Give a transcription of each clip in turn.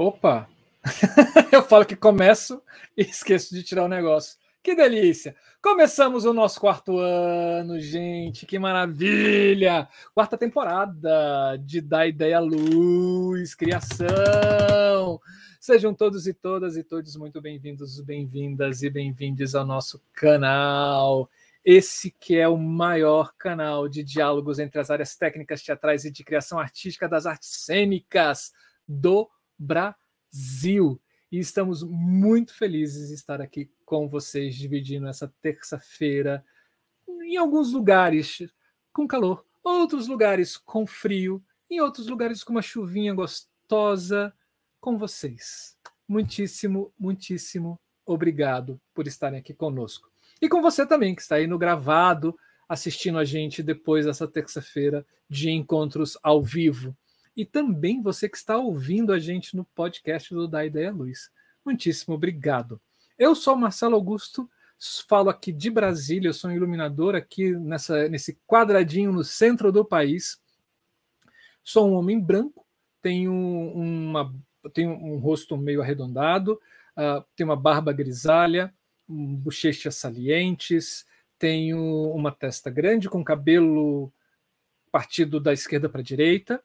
Opa! eu falo que começo e esqueço de tirar o negócio. Que delícia! Começamos o nosso quarto ano, gente, que maravilha! Quarta temporada de Da Ideia Luz, Criação. Sejam todos e todas e todos muito bem-vindos, bem-vindas e bem-vindes ao nosso canal. Esse que é o maior canal de diálogos entre as áreas técnicas, teatrais e de criação artística das artes cênicas do Brasil. E estamos muito felizes de estar aqui com vocês, dividindo essa terça-feira em alguns lugares com calor, outros lugares com frio, em outros lugares com uma chuvinha gostosa com vocês. Muitíssimo, muitíssimo obrigado por estarem aqui conosco. E com você também, que está aí no gravado, assistindo a gente depois dessa terça-feira de encontros ao vivo e também você que está ouvindo a gente no podcast do Da Ideia Luz. Muitíssimo obrigado. Eu sou Marcelo Augusto, falo aqui de Brasília, eu sou um iluminador aqui nessa, nesse quadradinho no centro do país. Sou um homem branco, tenho, uma, tenho um rosto meio arredondado, uh, tenho uma barba grisalha, um, bochechas salientes, tenho uma testa grande com cabelo partido da esquerda para a direita,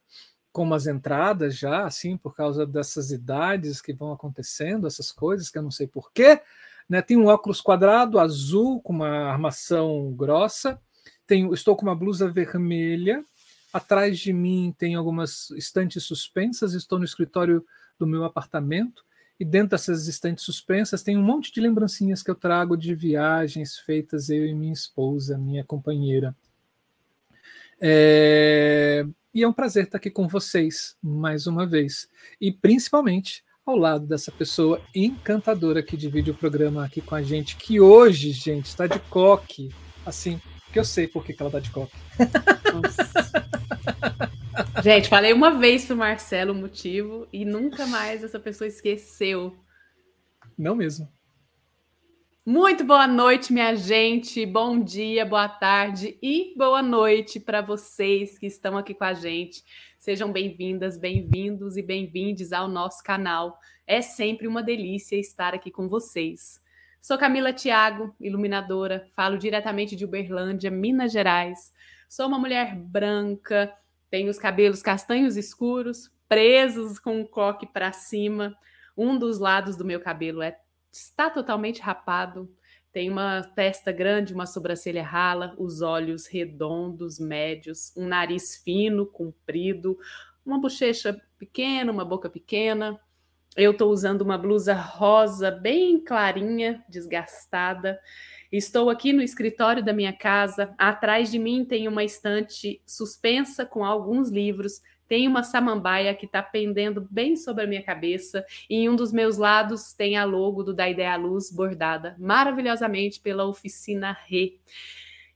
com umas entradas já, assim, por causa dessas idades que vão acontecendo, essas coisas que eu não sei porquê. Né? Tem um óculos quadrado azul com uma armação grossa. Tenho, estou com uma blusa vermelha. Atrás de mim tem algumas estantes suspensas. Estou no escritório do meu apartamento. E dentro dessas estantes suspensas tem um monte de lembrancinhas que eu trago de viagens feitas eu e minha esposa, minha companheira. É... E é um prazer estar aqui com vocês mais uma vez. E principalmente ao lado dessa pessoa encantadora que divide o programa aqui com a gente, que hoje, gente, está de coque. Assim, que eu sei por que, que ela está de coque. gente, falei uma vez pro Marcelo o motivo e nunca mais essa pessoa esqueceu. Não mesmo. Muito boa noite, minha gente. Bom dia, boa tarde e boa noite para vocês que estão aqui com a gente. Sejam bem-vindas, bem-vindos e bem-vindes ao nosso canal. É sempre uma delícia estar aqui com vocês. Sou Camila Thiago, iluminadora, falo diretamente de Uberlândia, Minas Gerais. Sou uma mulher branca, tenho os cabelos castanhos escuros, presos com um coque para cima. Um dos lados do meu cabelo é está totalmente rapado, tem uma testa grande, uma sobrancelha rala, os olhos redondos, médios, um nariz fino, comprido, uma bochecha pequena, uma boca pequena. Eu estou usando uma blusa rosa bem clarinha, desgastada. Estou aqui no escritório da minha casa. Atrás de mim tem uma estante suspensa com alguns livros tem uma samambaia que está pendendo bem sobre a minha cabeça, e em um dos meus lados tem a logo do Da Ideia à Luz bordada maravilhosamente pela oficina Rê.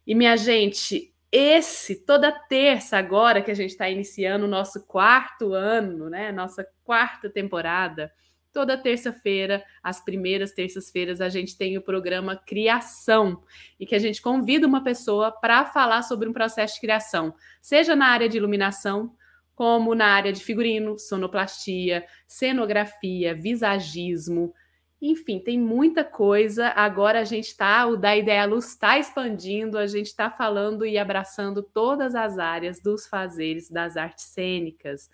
E minha gente, esse, toda terça agora que a gente está iniciando o nosso quarto ano, né? Nossa quarta temporada. Toda terça-feira, as primeiras terças-feiras, a gente tem o programa Criação, e que a gente convida uma pessoa para falar sobre um processo de criação, seja na área de iluminação, como na área de figurino, sonoplastia, cenografia, visagismo, enfim, tem muita coisa. Agora a gente está, o da Ideia Luz está expandindo, a gente está falando e abraçando todas as áreas dos fazeres das artes cênicas.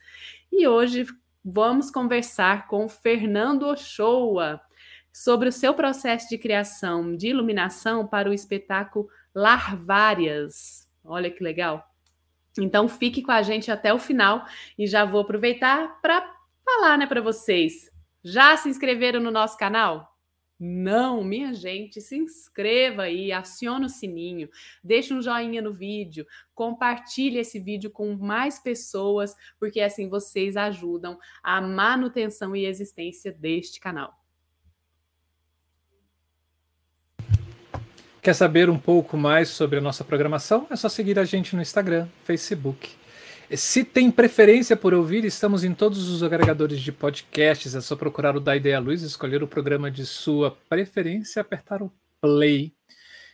E hoje vamos conversar com Fernando Ochoa sobre o seu processo de criação de iluminação para o espetáculo Larvárias. Olha que legal! Então fique com a gente até o final e já vou aproveitar para falar, né, para vocês. Já se inscreveram no nosso canal? Não, minha gente, se inscreva aí, aciona o sininho, deixa um joinha no vídeo, compartilhe esse vídeo com mais pessoas, porque assim vocês ajudam a manutenção e existência deste canal. Quer saber um pouco mais sobre a nossa programação? É só seguir a gente no Instagram, Facebook. Se tem preferência por ouvir, estamos em todos os agregadores de podcasts. É só procurar o Da Ideia Luz, escolher o programa de sua preferência e apertar o play.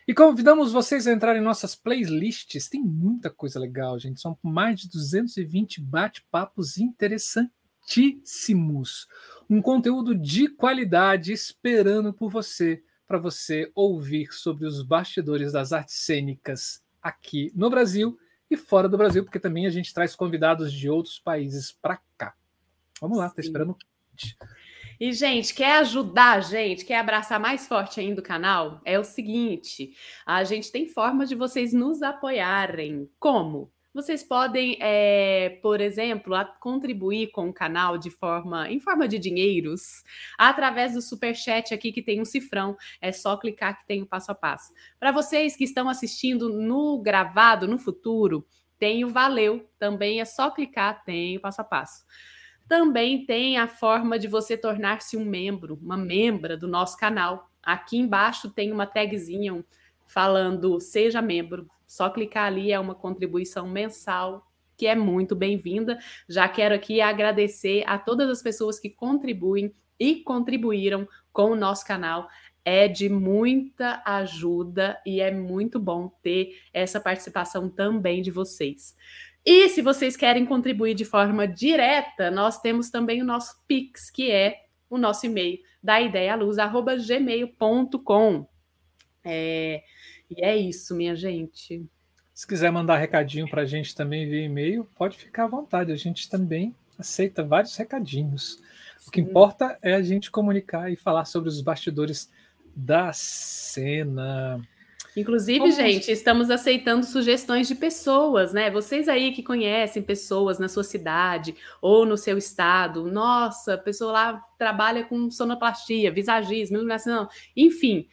E convidamos vocês a entrar em nossas playlists. Tem muita coisa legal, gente. São mais de 220 bate-papos interessantíssimos. Um conteúdo de qualidade esperando por você, para você ouvir sobre os bastidores das artes cênicas aqui no Brasil e fora do Brasil, porque também a gente traz convidados de outros países para cá. Vamos lá, tá esperando. E, gente, quer ajudar a gente, quer abraçar mais forte ainda o canal? É o seguinte: a gente tem formas de vocês nos apoiarem. Como? Vocês podem, é, por exemplo, contribuir com o canal de forma, em forma de dinheiros, através do super chat aqui que tem um cifrão. É só clicar que tem o passo a passo. Para vocês que estão assistindo no gravado, no futuro, tem o valeu. Também é só clicar, tem o passo a passo. Também tem a forma de você tornar-se um membro, uma membra do nosso canal. Aqui embaixo tem uma tagzinha falando seja membro. Só clicar ali é uma contribuição mensal que é muito bem-vinda. Já quero aqui agradecer a todas as pessoas que contribuem e contribuíram com o nosso canal. É de muita ajuda e é muito bom ter essa participação também de vocês. E se vocês querem contribuir de forma direta, nós temos também o nosso Pix, que é o nosso e-mail da ideialuz@gmail.com. É, e é isso, minha gente. Se quiser mandar recadinho para a gente também via e-mail, pode ficar à vontade. A gente também aceita vários recadinhos. Sim. O que importa é a gente comunicar e falar sobre os bastidores da cena. Inclusive, Como... gente, estamos aceitando sugestões de pessoas, né? Vocês aí que conhecem pessoas na sua cidade ou no seu estado. Nossa, a pessoa lá trabalha com sonoplastia, visagismo, iluminação, enfim.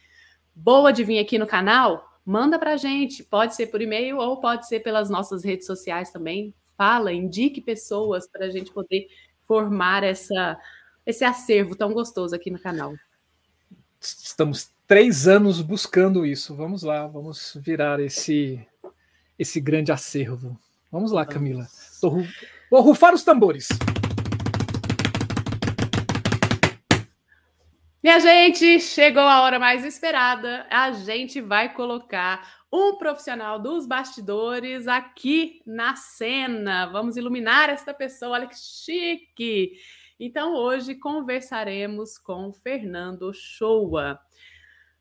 Boa de vir aqui no canal? Manda pra gente. Pode ser por e-mail ou pode ser pelas nossas redes sociais também. Fala, indique pessoas para a gente poder formar essa, esse acervo tão gostoso aqui no canal. Estamos três anos buscando isso. Vamos lá, vamos virar esse esse grande acervo. Vamos lá, Camila. Vou rufar os tambores. Minha gente, chegou a hora mais esperada. A gente vai colocar um profissional dos bastidores aqui na cena. Vamos iluminar esta pessoa. Olha que chique! Então, hoje conversaremos com Fernando Shoa.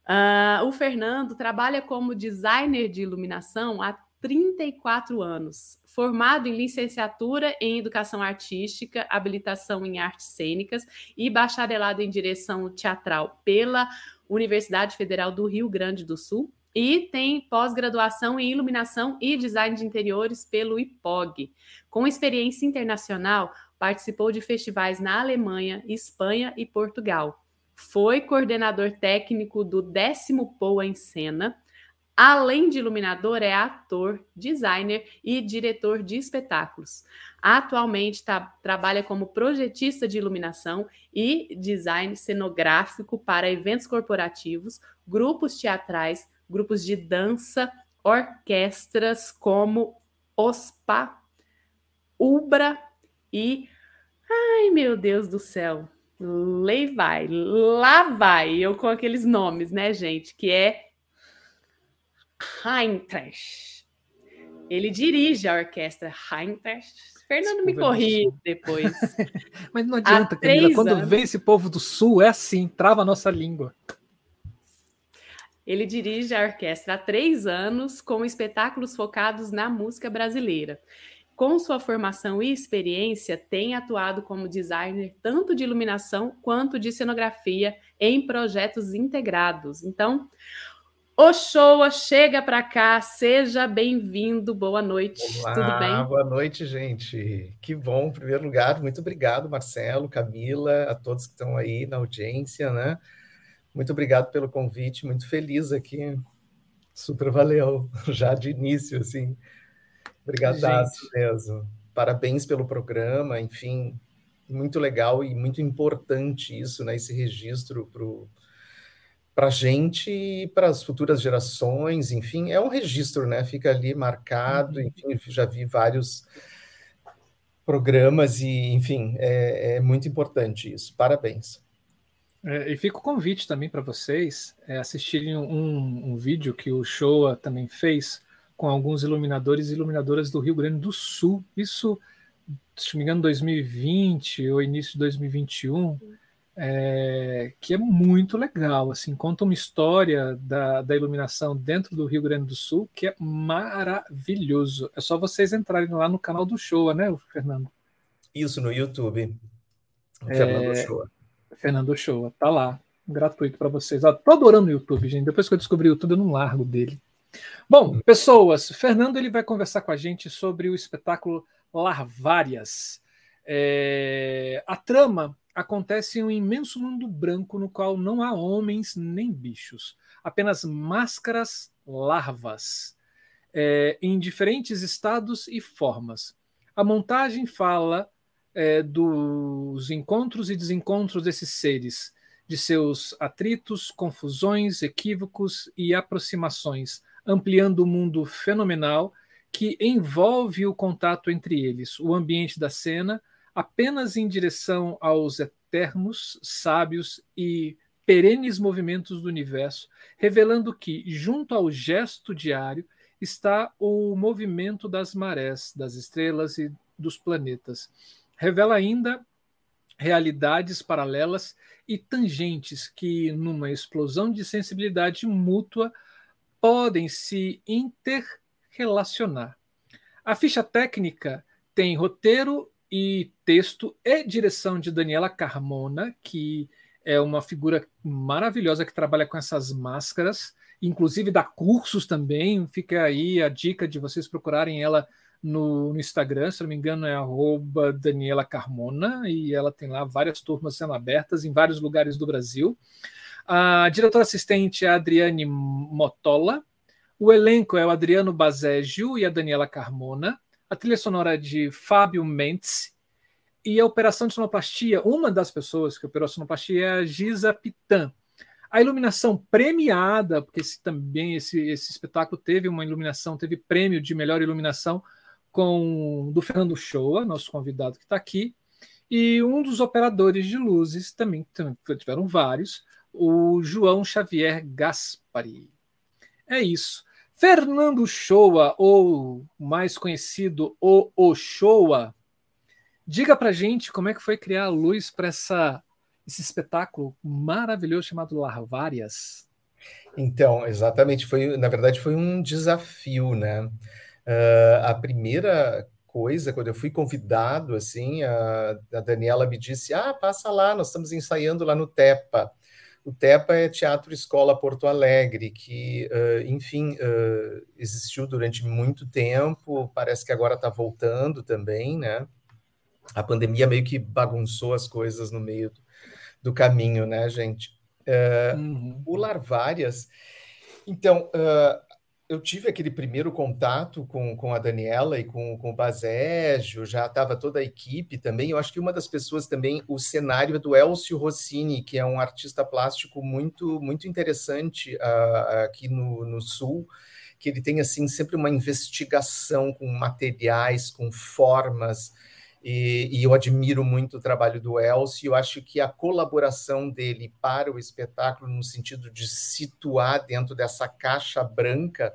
Uh, o Fernando trabalha como designer de iluminação há 34 anos, formado em licenciatura em Educação Artística, habilitação em Artes Cênicas e bacharelado em Direção Teatral pela Universidade Federal do Rio Grande do Sul e tem pós-graduação em Iluminação e Design de Interiores pelo IPOG. Com experiência internacional, participou de festivais na Alemanha, Espanha e Portugal foi coordenador técnico do décimo POA em cena. Além de iluminador, é ator, designer e diretor de espetáculos. Atualmente tá, trabalha como projetista de iluminação e design cenográfico para eventos corporativos, grupos teatrais, grupos de dança, orquestras como OSPA, UBRA e. Ai, meu Deus do céu! Lei vai, lá vai, eu com aqueles nomes, né, gente? Que é Heintrash. Ele dirige a orquestra Heintrash. Fernando me corri depois. Mas não adianta, Camila. Quando anos. vem esse povo do sul, é assim, trava a nossa língua. Ele dirige a orquestra há três anos, com espetáculos focados na música brasileira com sua formação e experiência, tem atuado como designer tanto de iluminação quanto de cenografia em projetos integrados. Então, Oxoa, chega para cá, seja bem-vindo, boa noite, Olá, tudo bem? Boa noite, gente. Que bom, em primeiro lugar, muito obrigado, Marcelo, Camila, a todos que estão aí na audiência, né? Muito obrigado pelo convite, muito feliz aqui. Super valeu, já de início, assim. Obrigadaço mesmo. Parabéns pelo programa, enfim, muito legal e muito importante isso, né? Esse registro para a gente e para as futuras gerações, enfim, é um registro, né? Fica ali marcado, uhum. enfim, já vi vários programas e, enfim, é, é muito importante isso. Parabéns. É, e fica o convite também para vocês é, assistirem um, um, vídeo que o Showa também fez com alguns iluminadores e iluminadoras do Rio Grande do Sul. Isso se não me engano, 2020 ou início de 2021, é, que é muito legal. Assim, conta uma história da, da iluminação dentro do Rio Grande do Sul que é maravilhoso. É só vocês entrarem lá no canal do Showa, né, Fernando? Isso, no YouTube. É, Fernando Showa. Fernando Showa, tá lá. Gratuito para vocês. Eu tô adorando o YouTube, gente. Depois que eu descobri o YouTube, eu não largo dele. Bom, pessoas, Fernando ele vai conversar com a gente sobre o espetáculo Larvárias. É, a trama acontece um imenso mundo branco no qual não há homens nem bichos, apenas máscaras larvas, é, em diferentes estados e formas. A montagem fala é, dos encontros e desencontros desses seres, de seus atritos, confusões, equívocos e aproximações, ampliando o mundo fenomenal que envolve o contato entre eles, o ambiente da cena, apenas em direção aos eternos, sábios e perenes movimentos do universo, revelando que, junto ao gesto diário, está o movimento das marés, das estrelas e dos planetas. Revela ainda realidades paralelas e tangentes que, numa explosão de sensibilidade mútua, podem se interrelacionar. A ficha técnica tem roteiro e texto e direção de Daniela Carmona, que é uma figura maravilhosa que trabalha com essas máscaras, inclusive dá cursos também. Fica aí a dica de vocês procurarem ela no, no Instagram, se não me engano, é Daniela Carmona, e ela tem lá várias turmas sendo abertas em vários lugares do Brasil. A diretora assistente é a Adriane Motola. O elenco é o Adriano Bazégio e a Daniela Carmona. A trilha sonora é de Fábio Mendes. E a operação de sonoplastia, uma das pessoas que operou a sonoplastia é a Giza Pitan. A iluminação premiada, porque esse, também esse, esse espetáculo teve uma iluminação, teve prêmio de melhor iluminação com do Fernando Shoa, nosso convidado que está aqui, e um dos operadores de luzes também, tiveram vários, o João Xavier Gaspari. É isso. Fernando Shoa, ou mais conhecido o Ochoa, diga pra gente como é que foi criar a luz para essa esse espetáculo maravilhoso chamado Larvárias. Então, exatamente, foi, na verdade, foi um desafio, né? Uh, a primeira coisa, quando eu fui convidado, assim, a, a, Daniela me disse, ah, passa lá, nós estamos ensaiando lá no TEPA. O TEPA é Teatro Escola Porto Alegre, que, uh, enfim, uh, existiu durante muito tempo, parece que agora está voltando também, né? A pandemia meio que bagunçou as coisas no meio do, caminho, né, gente? Uhum. O Larvárias, então, eu tive aquele primeiro contato com, com a Daniela e com, com o Bazégio, já estava toda a equipe também. Eu acho que uma das pessoas também, o cenário é do Elcio Rossini, que é um artista plástico muito, muito interessante uh, aqui no, no Sul, que ele tem assim sempre uma investigação com materiais, com formas. E, e, eu admiro muito o trabalho do Elcio. Eu acho que a colaboração dele para o espetáculo, no sentido de situar dentro dessa caixa branca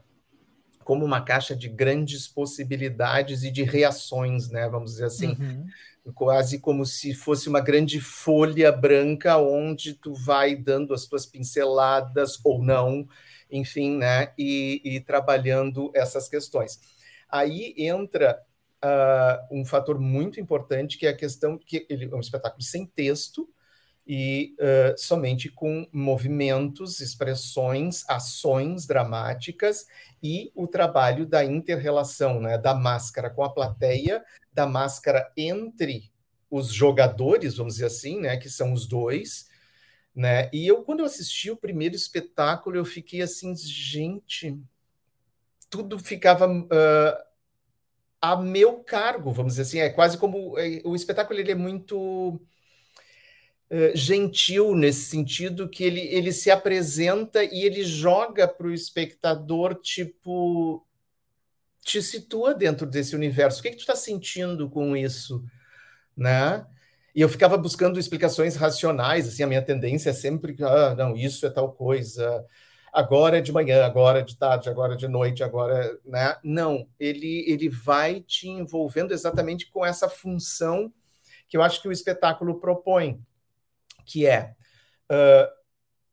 como uma caixa de grandes possibilidades e de reações, né? Vamos dizer assim, uhum. quase como se fosse uma grande folha branca onde tu vai dando as tuas pinceladas ou não, enfim, né? E, e trabalhando essas questões. Aí entra uh, um fator muito importante, que é a questão que ele é um espetáculo sem texto e uh, somente com movimentos, expressões, ações dramáticas e o trabalho da interrelação, né, da máscara com a plateia, da máscara entre os jogadores, vamos dizer assim, né, que são os dois, né? E eu quando eu assisti o primeiro espetáculo, eu fiquei assim, gente, tudo ficava uh, a meu cargo, vamos dizer assim. É quase como é, o espetáculo ele é muito é, gentil nesse sentido que ele, ele se apresenta e ele joga para o espectador tipo te situa dentro desse universo. O que, que tu está sentindo com isso, né? E eu ficava buscando explicações racionais, assim, a minha tendência é sempre, ah, não, isso é tal coisa, agora é de manhã, agora é de tarde, agora é de noite, agora, né? Não, ele ele vai te envolvendo exatamente com essa função que eu acho que o espetáculo propõe, que é uh,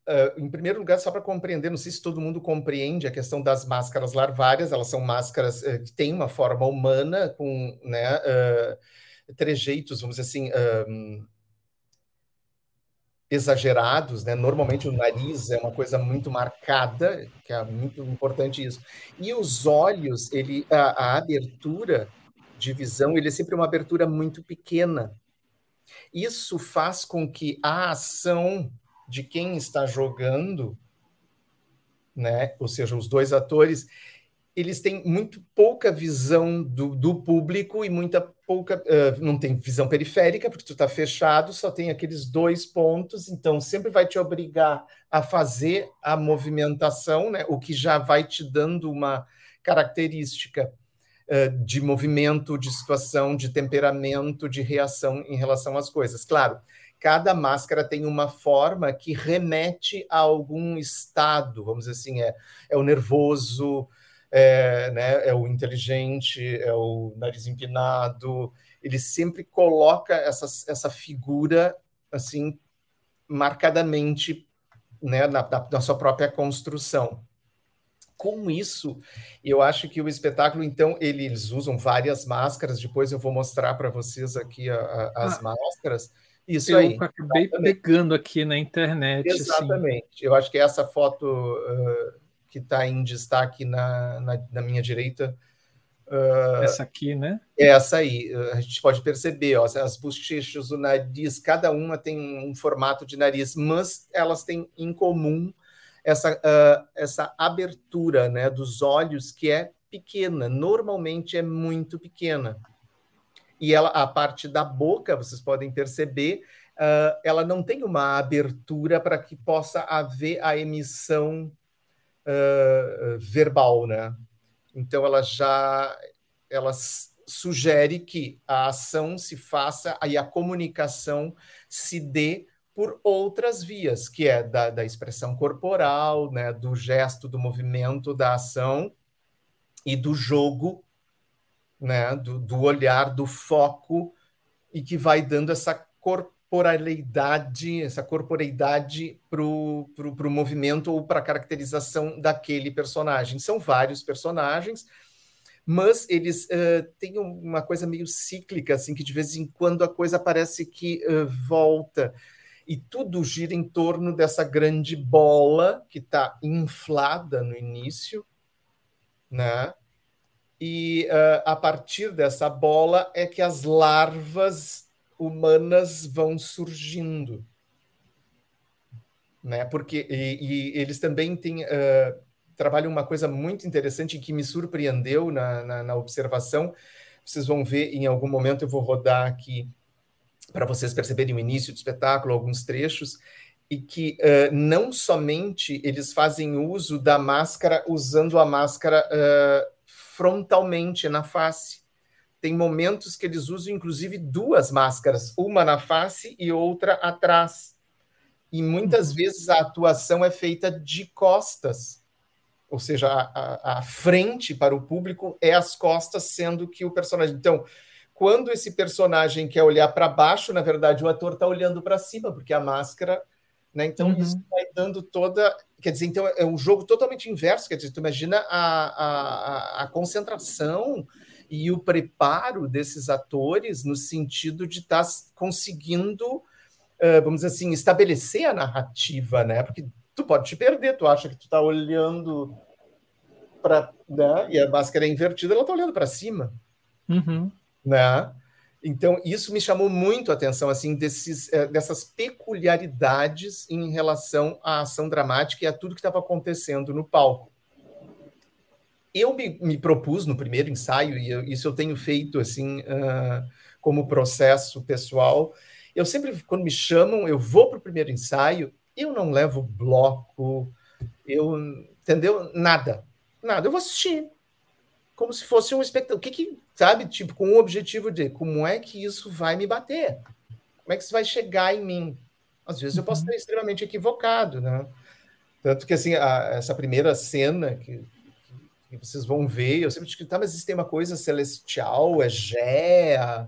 Uh, em primeiro lugar, só para compreender, não sei se todo mundo compreende a questão das máscaras larvárias, elas são máscaras uh, que têm uma forma humana, com né, uh, trejeitos, vamos dizer assim, exagerados, né? Normalmente o nariz é uma coisa muito marcada, que é muito importante isso. E os olhos, ele, a, a abertura de visão, ele é sempre uma abertura muito pequena. Isso faz com que a ação de quem está jogando, né? Ou seja, os dois atores, eles têm muito pouca visão do, do público e muita pouca. Uh, não tem visão periférica, porque tu está fechado, só tem aqueles dois pontos, então sempre vai te obrigar a fazer a movimentação, né? O que já vai te dando uma característica uh, de movimento, de situação, de temperamento, de reação em relação às coisas. Claro, cada máscara tem uma forma que remete a algum estado, vamos dizer assim, é, é o nervoso, é, né, é o inteligente, é o nariz empinado. Ele sempre coloca essa, essa figura assim marcadamente né, na, na sua própria construção. Com isso, eu acho que o espetáculo, então, eles usam várias máscaras. Depois eu vou mostrar para vocês aqui a, a, as ah. máscaras isso eu aí. acabei Exatamente. pegando aqui na internet. Assim. Exatamente. Assim. Eu acho que essa foto uh, que está em destaque na, na, na minha direita. Uh, essa aqui, né? É essa aí. Uh, a gente pode perceber, ó, as bochechas, o nariz, cada uma tem um formato de nariz, mas elas têm em comum essa, uh, essa abertura né, dos olhos que é pequena, normalmente é muito pequena e ela, a parte da boca, vocês podem perceber, uh, ela não tem uma abertura para que possa haver a emissão uh, verbal, né? Então ela já ela sugere que a ação se faça e a comunicação se dê por outras vias, que é da, da expressão corporal, né, do gesto, do movimento, da ação e do jogo né, do, do olhar, do foco, e que vai dando essa corporalidade, essa corporeidade para o movimento ou para a caracterização daquele personagem. São vários personagens, mas eles uh, têm uma coisa meio cíclica, assim, que de vez em quando a coisa parece que uh, volta. E tudo gira em torno dessa grande bola que está inflada no início, né? e uh, a partir dessa bola é que as larvas humanas vão surgindo. Né? Porque e, e eles também têm, uh, trabalham uma coisa muito interessante que me surpreendeu na, na, na observação. Vocês vão ver em algum momento, eu vou rodar aqui para vocês perceberem o início do espetáculo, alguns trechos, e que uh, não somente eles fazem uso da máscara usando a máscara uh, frontalmente na face. Tem momentos que eles usam, inclusive, duas máscaras, uma na face e outra atrás. E muitas uhum. vezes a atuação é feita de costas, ou seja, a, a, a frente para o público é as costas, sendo que o personagem. Então, quando esse personagem quer olhar para baixo, na verdade, o ator está olhando para cima, porque a máscara. Né? Então, uhum. isso vai dando toda Quer dizer, então é um jogo totalmente inverso. Quer dizer, tu imagina a, a, a concentração e o preparo desses atores no sentido de estar tá conseguindo, uh, vamos dizer assim, estabelecer a narrativa, né? Porque tu pode te perder, tu acha que tu está olhando para, né? E a máscara é invertida, ela está olhando para cima, uhum. né? Então, isso me chamou muito a atenção, assim, desses, eh, dessas peculiaridades em relação à ação dramática e a tudo que estava acontecendo no palco. Eu me, me, propus no primeiro ensaio, e eu, isso eu tenho feito, assim, uh, como processo pessoal, eu sempre, quando me chamam, eu vou para o primeiro ensaio, eu não levo bloco, eu, entendeu? Nada, nada, eu vou assistir, como se fosse um espectador. O que, que sabe? Tipo, com o objetivo de como é que isso vai me bater? Como é que isso vai chegar em mim? Às vezes eu posso uhum. estar extremamente equivocado, né? Tanto que assim, a, essa primeira cena que, que, vocês vão ver, eu sempre digo, tá, mas isso tem uma coisa celestial, é Gé,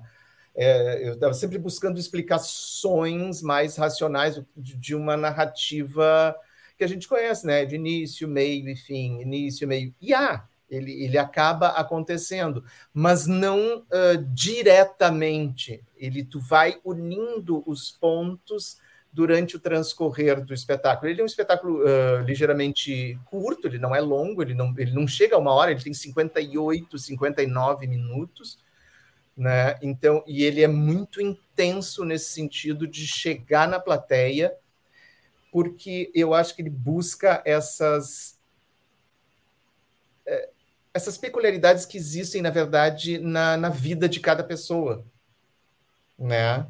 é, eu estava sempre buscando explicações mais racionais de, de, uma narrativa que a gente conhece, né? De início, meio e fim, início, meio. E há, ele, ele acaba acontecendo, mas não uh, diretamente. Ele tu vai unindo os pontos durante o transcorrer do espetáculo. Ele é um espetáculo uh, ligeiramente curto, ele não é longo, ele não, ele não chega a uma hora, ele tem 58, 59 minutos, né? Então, e ele é muito intenso nesse sentido de chegar na plateia, porque eu acho que ele busca essas eh, essas peculiaridades que existem, na verdade, na, na vida de cada pessoa, né?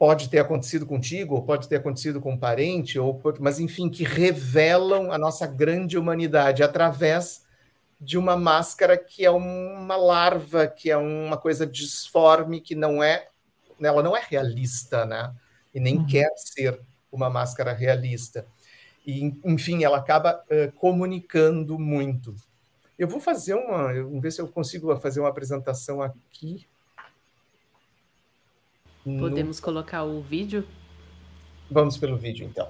Pode ter acontecido contigo, ou pode ter acontecido com um parente, ou mas enfim, que revelam a nossa grande humanidade através de uma máscara que é uma larva, que é uma coisa disforme, que não é, ela não é realista, né? E nem uhum. quer ser uma máscara realista. E, enfim, ela acaba uh, comunicando muito. Eu vou fazer uma, vamos ver se eu consigo fazer uma apresentação aqui Podemos no... colocar o vídeo? Vamos pelo vídeo, então.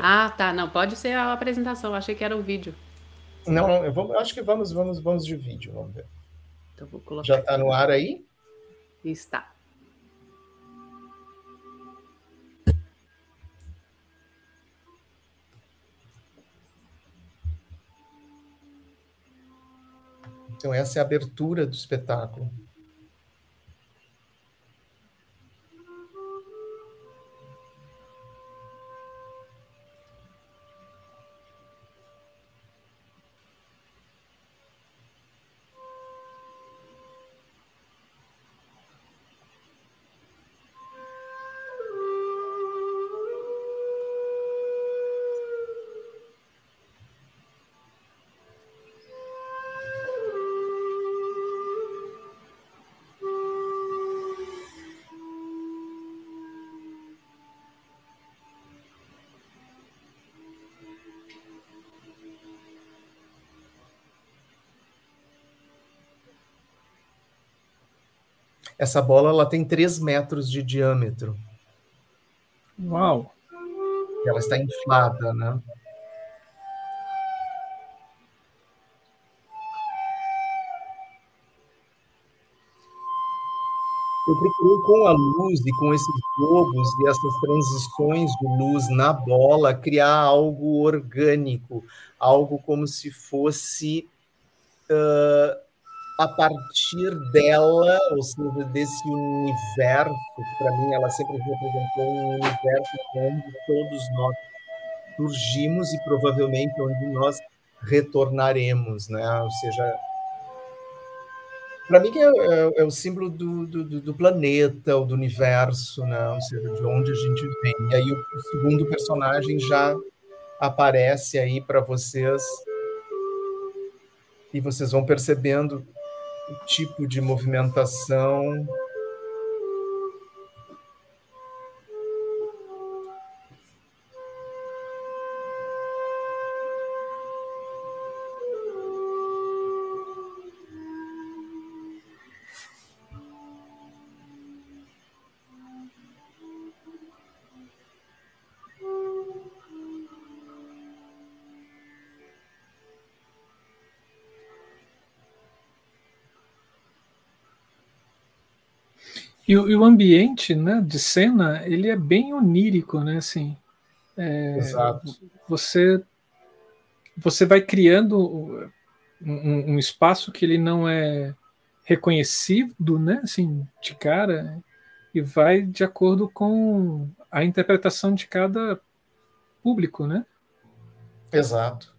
Ah, tá. Não, pode ser a apresentação. Achei que era o vídeo. Não, não eu, vou, eu acho que vamos, vamos, vamos de vídeo. Vamos ver. Então vou colocar. Já está no ar aí? Está. Então, essa é a abertura do espetáculo. Essa bola ela tem 3 metros de diâmetro. Uau! Ela está inflada, né? Eu procurei com a luz e com esses globos e essas transições de luz na bola criar algo orgânico, algo como se fosse uh, a partir dela, ou seja, desse universo, para mim ela sempre representou um universo onde todos nós surgimos e provavelmente onde nós retornaremos, né? Ou seja, para mim é, é, é, o símbolo do, do, do, planeta, do universo, né? Ou seja, de onde a gente vem. E aí o segundo personagem já aparece aí para vocês e vocês vão percebendo o tipo de movimentação. E, e, o ambiente né, de cena, ele é bem onírico, né? Assim, é, Exato. Você, você vai criando um, um, espaço que ele não é reconhecido, né? Assim, de cara, e vai de acordo com a interpretação de cada público, né? Exato.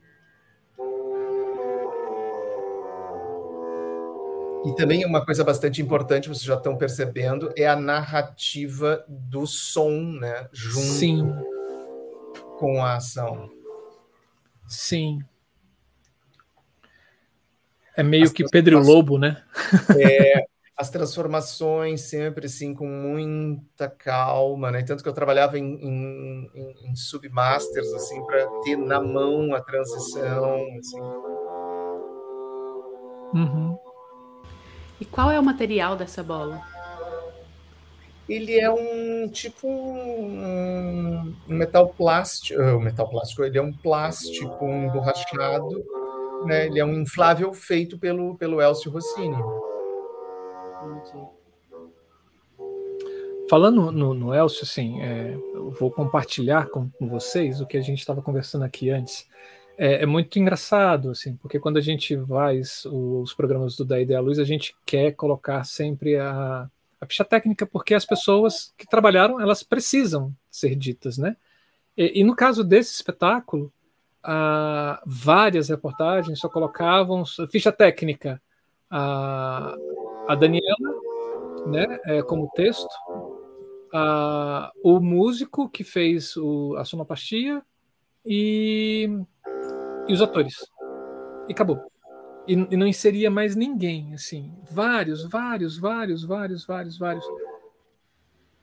E também uma coisa bastante importante, vocês já estão percebendo, é a narrativa do som, né? Junto Sim. com a ação. Sim. É meio As que Pedro. Lobo, né? É, as transformações sempre assim com muita calma, né? Tanto que eu trabalhava em, em, em submasters assim para ter na mão a transição. Assim. Uhum. E qual é o material dessa bola? Ele é um tipo um, um metal plástico, uh, metal plástico. Ele é um plástico emborrachado, né? Ele é um inflável feito pelo pelo Elcio Rossini. Falando no, no Elcio, assim, é, eu vou compartilhar com, com, vocês o que a gente estava conversando aqui antes. É, é, muito engraçado, assim, porque quando a gente faz os programas do Da Ideia Luz, a gente quer colocar sempre a, a ficha técnica, porque as pessoas que trabalharam, elas precisam ser ditas, né? E, e no caso desse espetáculo, a, várias reportagens só colocavam ficha técnica. A, a Daniela, né, é, como texto, a, o músico que fez o, a sonoplastia e, e os atores. E acabou. E, e, não inseria mais ninguém, assim. Vários, vários, vários, vários, vários, vários.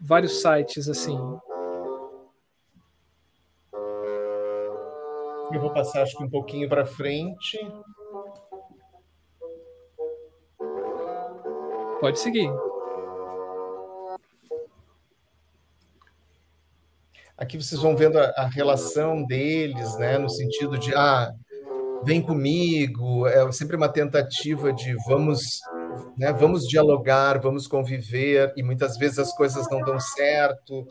Vários sites, assim. Eu vou passar, acho que um pouquinho para frente. Pode seguir. Aqui vocês vão vendo a, a, relação deles, né, no sentido de ah, vem comigo, é sempre uma tentativa de vamos, né, vamos dialogar, vamos conviver, e muitas vezes as coisas não dão certo.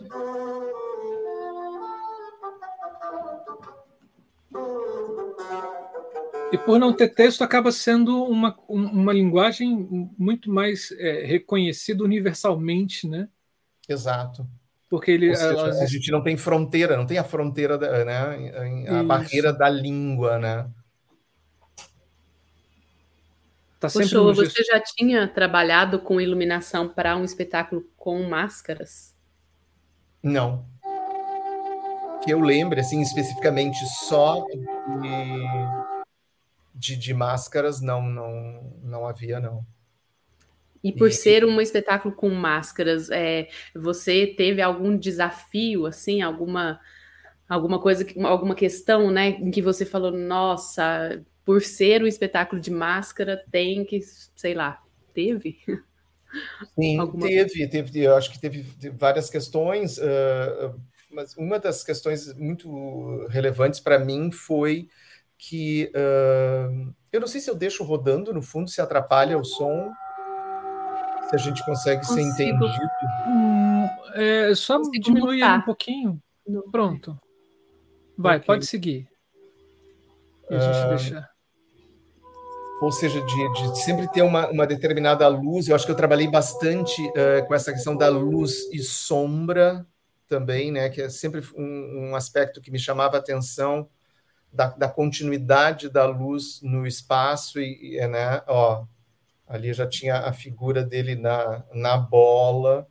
E por não ter texto, acaba sendo uma, uma linguagem muito mais é, reconhecida universalmente, né? Exato. Porque ele, seja, elas... a gente não tem fronteira, não tem a fronteira, da, né? A Isso. barreira da língua, né? Tá Poxa, você já tinha trabalhado com iluminação para um espetáculo com máscaras? Não. Que eu lembre, assim, especificamente só de de, de máscaras não, não, não havia, não. E por e... ser um espetáculo com máscaras, é, você teve algum desafio, assim, alguma alguma coisa, alguma questão, né, em que você falou, nossa, por ser um espetáculo de máscara, tem que, sei lá, teve? Sim, alguma... teve, teve, eu acho que teve, teve várias questões, uh, mas uma das questões muito relevantes para mim foi que uh, eu não sei se eu deixo rodando no fundo, se atrapalha o som, se a gente consegue Consigo. ser entendido. Hum, é só Consigo diminuir mutar. um pouquinho. Pronto. Vai, okay. pode seguir. E a gente uh, deixa. Ou seja, de, de, sempre ter uma, uma determinada luz. Eu acho que eu trabalhei bastante uh, com essa questão da luz e sombra também, né? Que é sempre um, um aspecto que me chamava a atenção da, da, continuidade da luz no espaço e, e, né, ó, ali já tinha a figura dele na, na bola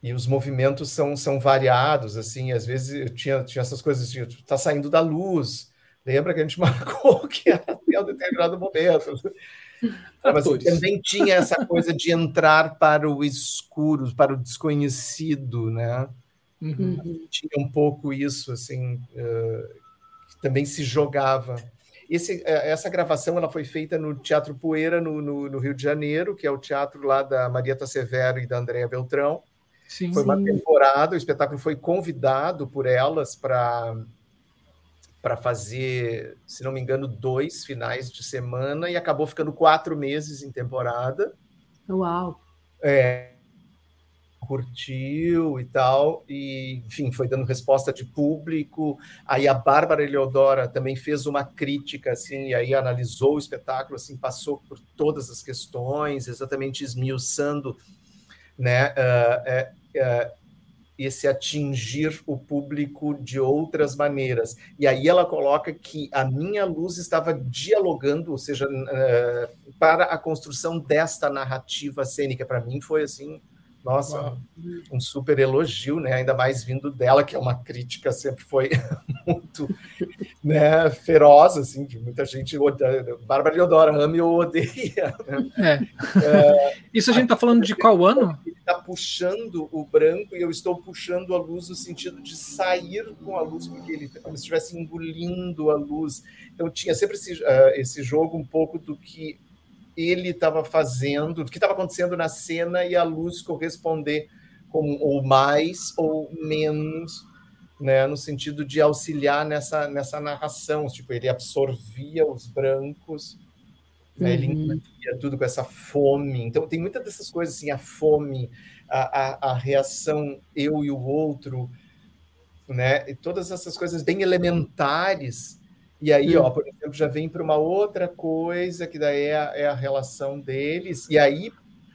e os movimentos são, são variados, assim, às vezes eu tinha, tinha essas coisas assim, tá saindo da luz, lembra que a gente marcou que era até um determinado momento, mas também tinha essa coisa de entrar para o escuro, para o desconhecido, né? Uhum. Tinha um pouco isso, assim, uh, que também se jogava. Esse, eh, essa gravação ela foi feita no Teatro Poeira, no, no, no, Rio de Janeiro, que é o teatro lá da Marieta Severo e da Andréa Beltrão. Sim, foi uma temporada, o espetáculo foi convidado por elas para para fazer, se não me engano, dois finais de semana e acabou ficando quatro meses em temporada. Uau! É, curtiu e tal, e enfim, foi dando resposta de público. Aí a Bárbara Eleodora também fez uma crítica, assim, e aí analisou o espetáculo, assim, passou por todas as questões, exatamente esmiuçando, né, uh, esse atingir o público de outras maneiras. E aí ela coloca que a minha luz estava dialogando, ou seja, para a construção desta narrativa cênica. Para mim foi assim nossa, Uau. um super elogio, né? Ainda mais vindo dela, que é uma crítica, sempre foi muito né, feroz, assim, de muita gente, Bárbara Leodora ama e odeia. Né? É. É, Isso a gente está falando de qual ano? Ele está puxando o branco e eu estou puxando a luz no sentido de sair com a luz, porque ele como se estivesse engolindo a luz. Então tinha sempre esse, uh, esse jogo um pouco do que ele estava fazendo, do que estava acontecendo na cena e a luz corresponder com ou mais ou menos né, no sentido de auxiliar nessa, nessa narração. Tipo, ele absorvia os brancos, né, ele uhum. entendia tudo com essa fome. Então, tem muitas dessas coisas, assim, a fome, a, a, a reação eu e o outro, né, e todas essas coisas bem elementares. E aí, ó, uhum. por exemplo, já vem para uma outra coisa, que daí é a, é a relação deles. E aí,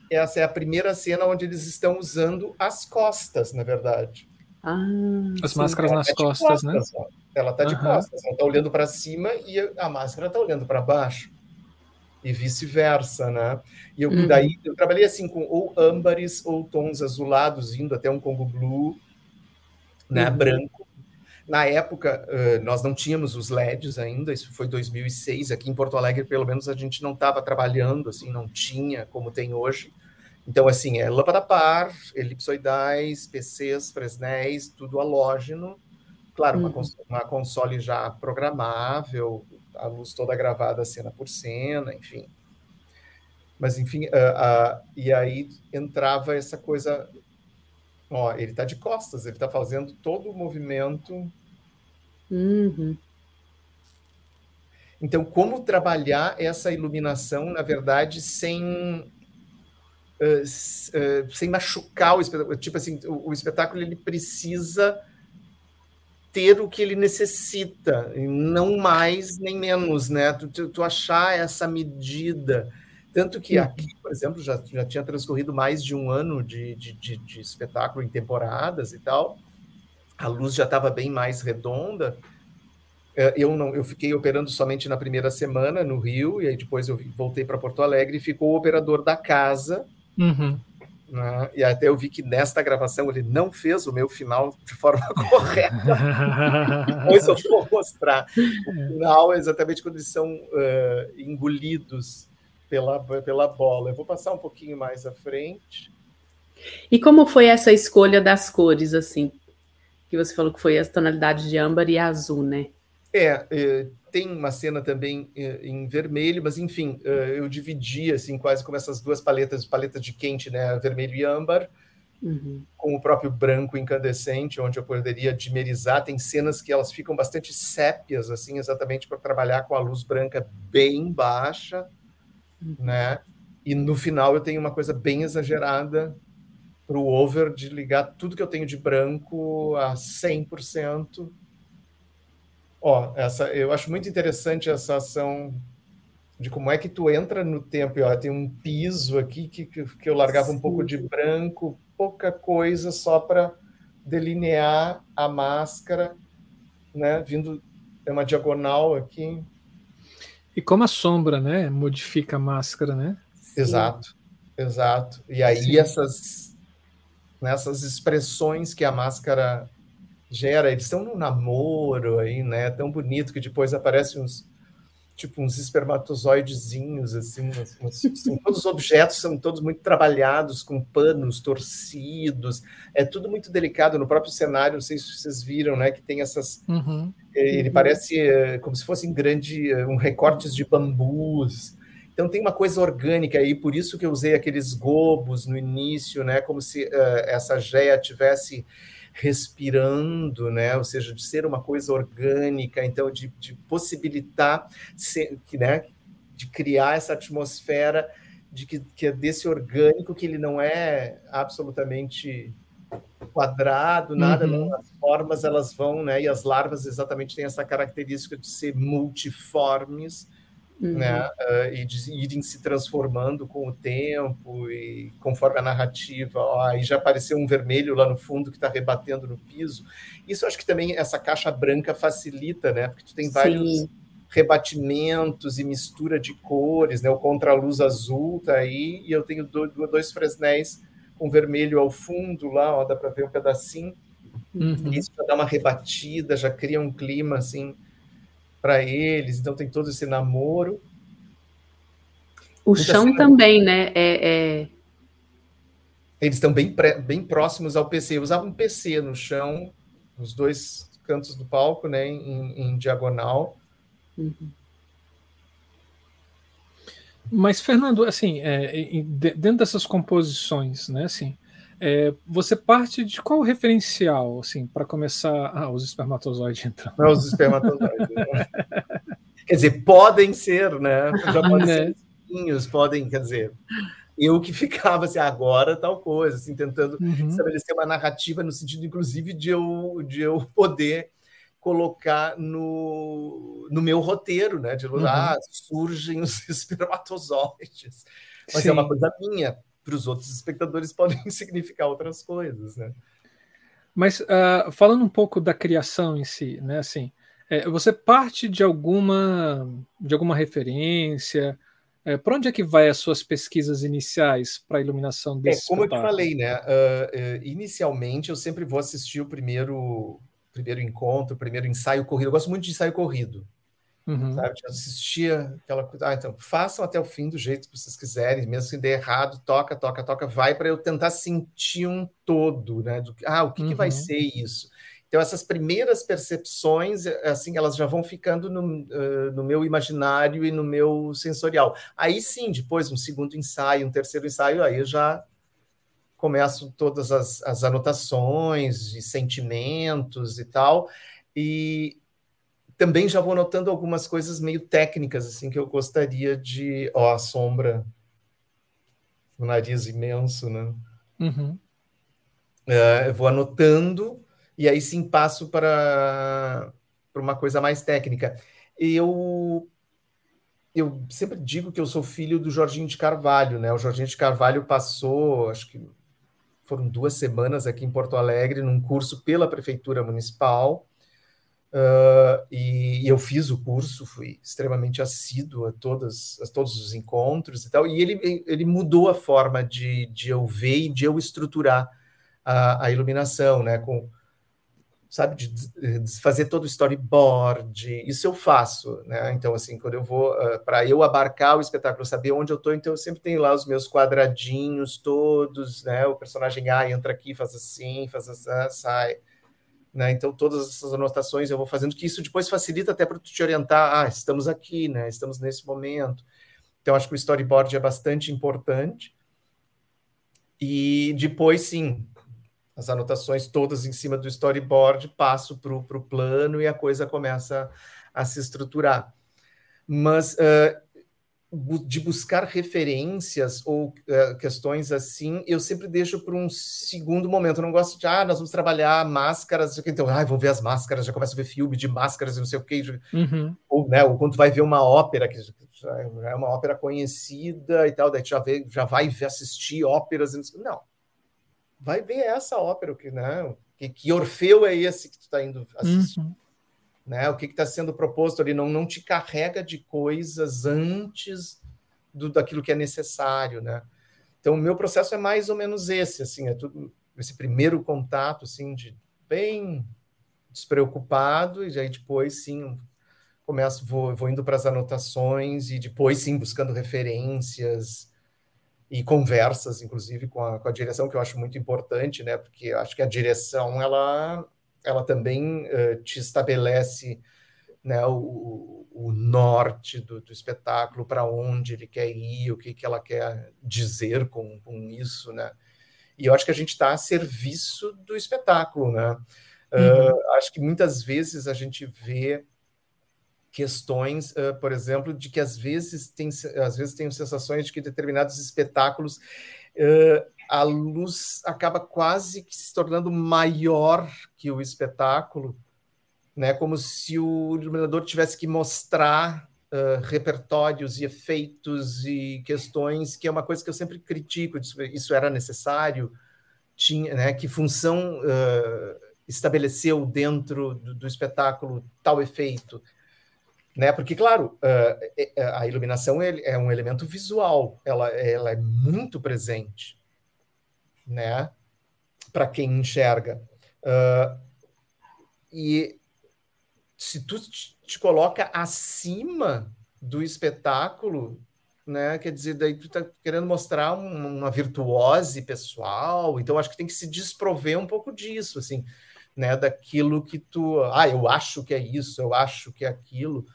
essa é a primeira cena onde eles estão usando as costas, na verdade. Ah, As sim. máscaras nas tá costas, né? costas, né? Ó. Ela está de uhum. costas, ela está olhando para cima e a máscara está olhando para baixo. E vice-versa, né? E eu, uhum. daí eu trabalhei assim com ou âmbares ou tons azulados, indo até um Congo Blue, né? Uhum. Branco. Na época, uh, nós não tínhamos os LEDs ainda, isso foi 2006. Aqui em Porto Alegre, pelo menos, a gente não estava trabalhando, assim, não tinha como tem hoje. Então, assim, é lâmpada par, elipsoidais, PCs, Fresnéis, tudo halógeno. Claro, uhum. uma, uma, console já programável, a luz toda gravada cena por cena, enfim. Mas, enfim, uh, uh, e aí entrava essa coisa. Ó, ele está de costas, ele está fazendo todo o movimento. Uhum. Então, como trabalhar essa iluminação, na verdade, sem uh, uh, sem machucar o espetáculo. Tipo assim, o, o, espetáculo ele precisa ter o que ele necessita, não mais nem menos, né? Tu, tu, tu achar essa medida. Tanto que aqui, por exemplo, já, já tinha transcorrido mais de um ano de, de, de, de espetáculo em temporadas e tal. A luz já estava bem mais redonda. Eu não, eu fiquei operando somente na primeira semana no Rio e aí depois eu voltei para Porto Alegre e ficou o operador da casa Uhum. Né? E até eu vi que nesta gravação ele não fez o meu final de forma correta. Depois eu vou mostrar. O final é exatamente quando eles são uh, engolidos pela, pela bola. Eu vou passar um pouquinho mais à frente. E como foi essa escolha das cores, assim? Que você falou que foi as tonalidades de âmbar e azul, né? É, é tem uma cena também eh, em vermelho, mas enfim, eh, eu dividi assim quase como essas duas paletas, paleta de quente, né, vermelho e âmbar, uhum. com o próprio branco incandescente, onde eu poderia dimerizar. Tem cenas que elas ficam bastante sépias, assim, exatamente para trabalhar com a luz branca bem baixa, uhum. né? E no final eu tenho uma coisa bem exagerada para o over de ligar tudo que eu tenho de branco a 100%. Ó, essa, eu acho muito interessante essa ação de como é que tu entra no tempo. Ó, tem um piso aqui que, que, que eu largava Sim. um pouco de branco, pouca coisa só para delinear a máscara, né? Vindo é uma diagonal aqui. E como a sombra, né? Modifica a máscara, né? Exato, exato. E aí Sim. essas nessas expressões que a máscara gera, eles estão num namoro aí, né? Tão bonito que depois aparecem uns tipo uns espermatozoidezinhos assim, assim todos os objetos são todos muito trabalhados com panos torcidos, é tudo muito delicado no próprio cenário, não sei se vocês viram, né, que tem essas uhum. Eh, ele uhum. parece eh, como se fossem grande eh, um recortes de bambus. Então tem uma coisa orgânica aí, por isso que eu usei aqueles gobos no início, né, como se uh, essa geia tivesse respirando, né? Ou seja, de ser uma coisa orgânica, então de, de possibilitar ser, né? de criar essa atmosfera de que, que é desse orgânico que ele não é absolutamente quadrado, nada, uhum. não, as formas elas vão, né? E as larvas exatamente têm essa característica de ser multiformes uhum. né? Uh, e de irem se transformando com o tempo e conforme a narrativa. Ó, aí já apareceu um vermelho lá no fundo que está rebatendo no piso. Isso acho que também essa caixa branca facilita, né? Porque tu tem vários Sim. rebatimentos e mistura de cores, né? O contraluz azul tá aí e eu tenho dois, dois fresnéis com vermelho ao fundo lá, ó, dá para ver um pedacinho. Uhum. Isso já dá uma rebatida, já cria um clima assim para eles, então tem todo esse namoro. O Muita chão cena... também, né? É, é... Eles estão bem, bem próximos ao PC. Eu usava um PC no chão, nos dois cantos do palco, né, em, em diagonal. Uhum. Mas, Fernando, assim, é, dentro dessas composições, né, assim, é, você parte de qual referencial, assim, para começar? Ah, os espermatozoides então. Não, os espermatozoides. né? quer dizer, podem ser, né? Já podem né? ser podem, quer dizer. Eu que ficava assim, agora tal coisa, assim, tentando uhum. estabelecer uma narrativa no sentido, inclusive, de eu, de eu poder colocar no, no meu roteiro, né? De lá uhum. surgem os espermatozoides. Mas Sim. é uma coisa minha. Para os outros espectadores podem significar outras coisas, né? Mas uh, falando um pouco da criação em si, né? Assim, é, você parte de alguma de alguma referência? É, para onde é que vai as suas pesquisas iniciais para a iluminação desse é, Como eu te falei, né? Uh, uh, inicialmente eu sempre vou assistir o primeiro primeiro encontro, o primeiro ensaio corrido. Eu gosto muito de ensaio corrido. Uhum. Sabe? Eu assistia aquela coisa. Ah, então, façam até o fim do jeito que vocês quiserem, mesmo se der errado, toca, toca, toca, vai para eu tentar sentir um todo, né? Do, ah, o que, uhum. que vai uhum. ser isso? Então, essas primeiras percepções, assim, elas já vão ficando no, uh, no, meu imaginário e no meu sensorial. Aí sim, depois, um segundo ensaio, um terceiro ensaio, aí eu já começo todas as, as anotações e sentimentos e tal, e também já vou notando algumas coisas meio técnicas, assim, que eu gostaria de... Ó, a sombra, o nariz imenso, né? Uhum. Uh, eu vou anotando, e aí sim passo para, para uma coisa mais técnica. Eu eu sempre digo que eu sou filho do Jorginho de Carvalho, né? O Jorginho de Carvalho passou, acho que foram duas semanas aqui em Porto Alegre, num curso pela Prefeitura Municipal. Uh, e, e, eu fiz o curso, fui extremamente assíduo a, todas, a todos os encontros e tal. E ele, ele mudou a forma de, de eu ver e de eu estruturar a, a iluminação, né? Com, sabe, de, de, fazer todo o storyboard, isso eu faço, né? Então, assim, quando eu vou, uh, ah, para eu abarcar o espetáculo, saber onde eu estou, então eu sempre tenho lá os meus quadradinhos todos, né? O personagem A entra aqui, faz assim, faz assim, sai. Né? Então, todas essas anotações eu vou fazendo, que isso depois facilita até para te orientar, ah, estamos aqui, né? Estamos nesse momento. Então, acho que o storyboard é bastante importante. E depois, sim, as anotações todas em cima do storyboard, passo para o plano e a coisa começa a se estruturar. Mas uh, de buscar referências ou uh, questões assim, eu sempre deixo para um segundo momento. Eu não gosto de, ah, nós vamos trabalhar máscaras, então, ah, vou ver as máscaras, já começo a ver filme de máscaras e não sei o quê. Uhum. Ou, né, ou quando tu vai ver uma ópera, que já é uma ópera conhecida e tal, daí tu já, vê, já vai assistir óperas. Não, vai ver essa ópera, que, né? Que, que Orfeu é esse que tu está indo assistir? Uhum. Né? O que está sendo proposto ali? Não, não te carrega de coisas antes do, daquilo que é necessário, né? Então, o meu processo é mais ou menos esse, assim, é tudo esse primeiro contato, assim, de bem despreocupado, e aí depois, sim, começo, vou, vou indo para as anotações, e depois, sim, buscando referências, e conversas, inclusive, com a, com a direção, que eu acho muito importante, né? Porque acho que a direção, ela, ela também uh, te estabelece né, o, o norte do, do espetáculo, para onde ele quer ir, o que, que ela quer dizer com, com isso, né? E eu acho que a gente está a serviço do espetáculo, né? Uhum. Uh, acho que muitas vezes a gente vê questões, uh, por exemplo, de que às vezes tem às vezes tenho sensações de que determinados espetáculos uh, a luz acaba quase que se tornando maior que o espetáculo, né? Como se o iluminador tivesse que mostrar uh, repertórios e efeitos e questões, que é uma coisa que eu sempre critico. Isso era necessário, tinha, né? Que função estabeleceu dentro do, do espetáculo tal efeito? né? Porque, claro, uh, a iluminação é um elemento visual, ela, ela é muito presente, né? Para quem enxerga. Uh, e se tu te coloca acima do espetáculo, né? Quer dizer, daí tu tá querendo mostrar uma virtuose pessoal, então acho que tem que se desprover um pouco disso, assim, né? Daquilo que tu, ah, eu acho que é isso, eu acho que é aquilo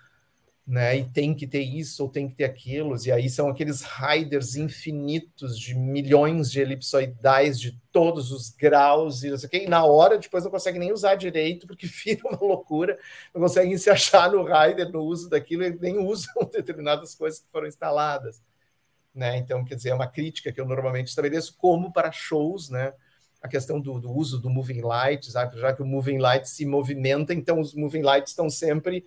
né? E tem que ter isso ou tem que ter aquilo, e aí são aqueles riders infinitos de milhões de elipsoidais de todos os graus e não sei o e na hora depois não consegue nem usar direito, porque vira uma loucura, não conseguem se achar no rider, no uso daquilo, e nem usam determinadas coisas que foram instaladas. Né? Então, quer dizer, é uma crítica que eu normalmente estabeleço como para shows, né? A questão do, do uso do moving light, já que o moving light se movimenta, então os moving lights estão sempre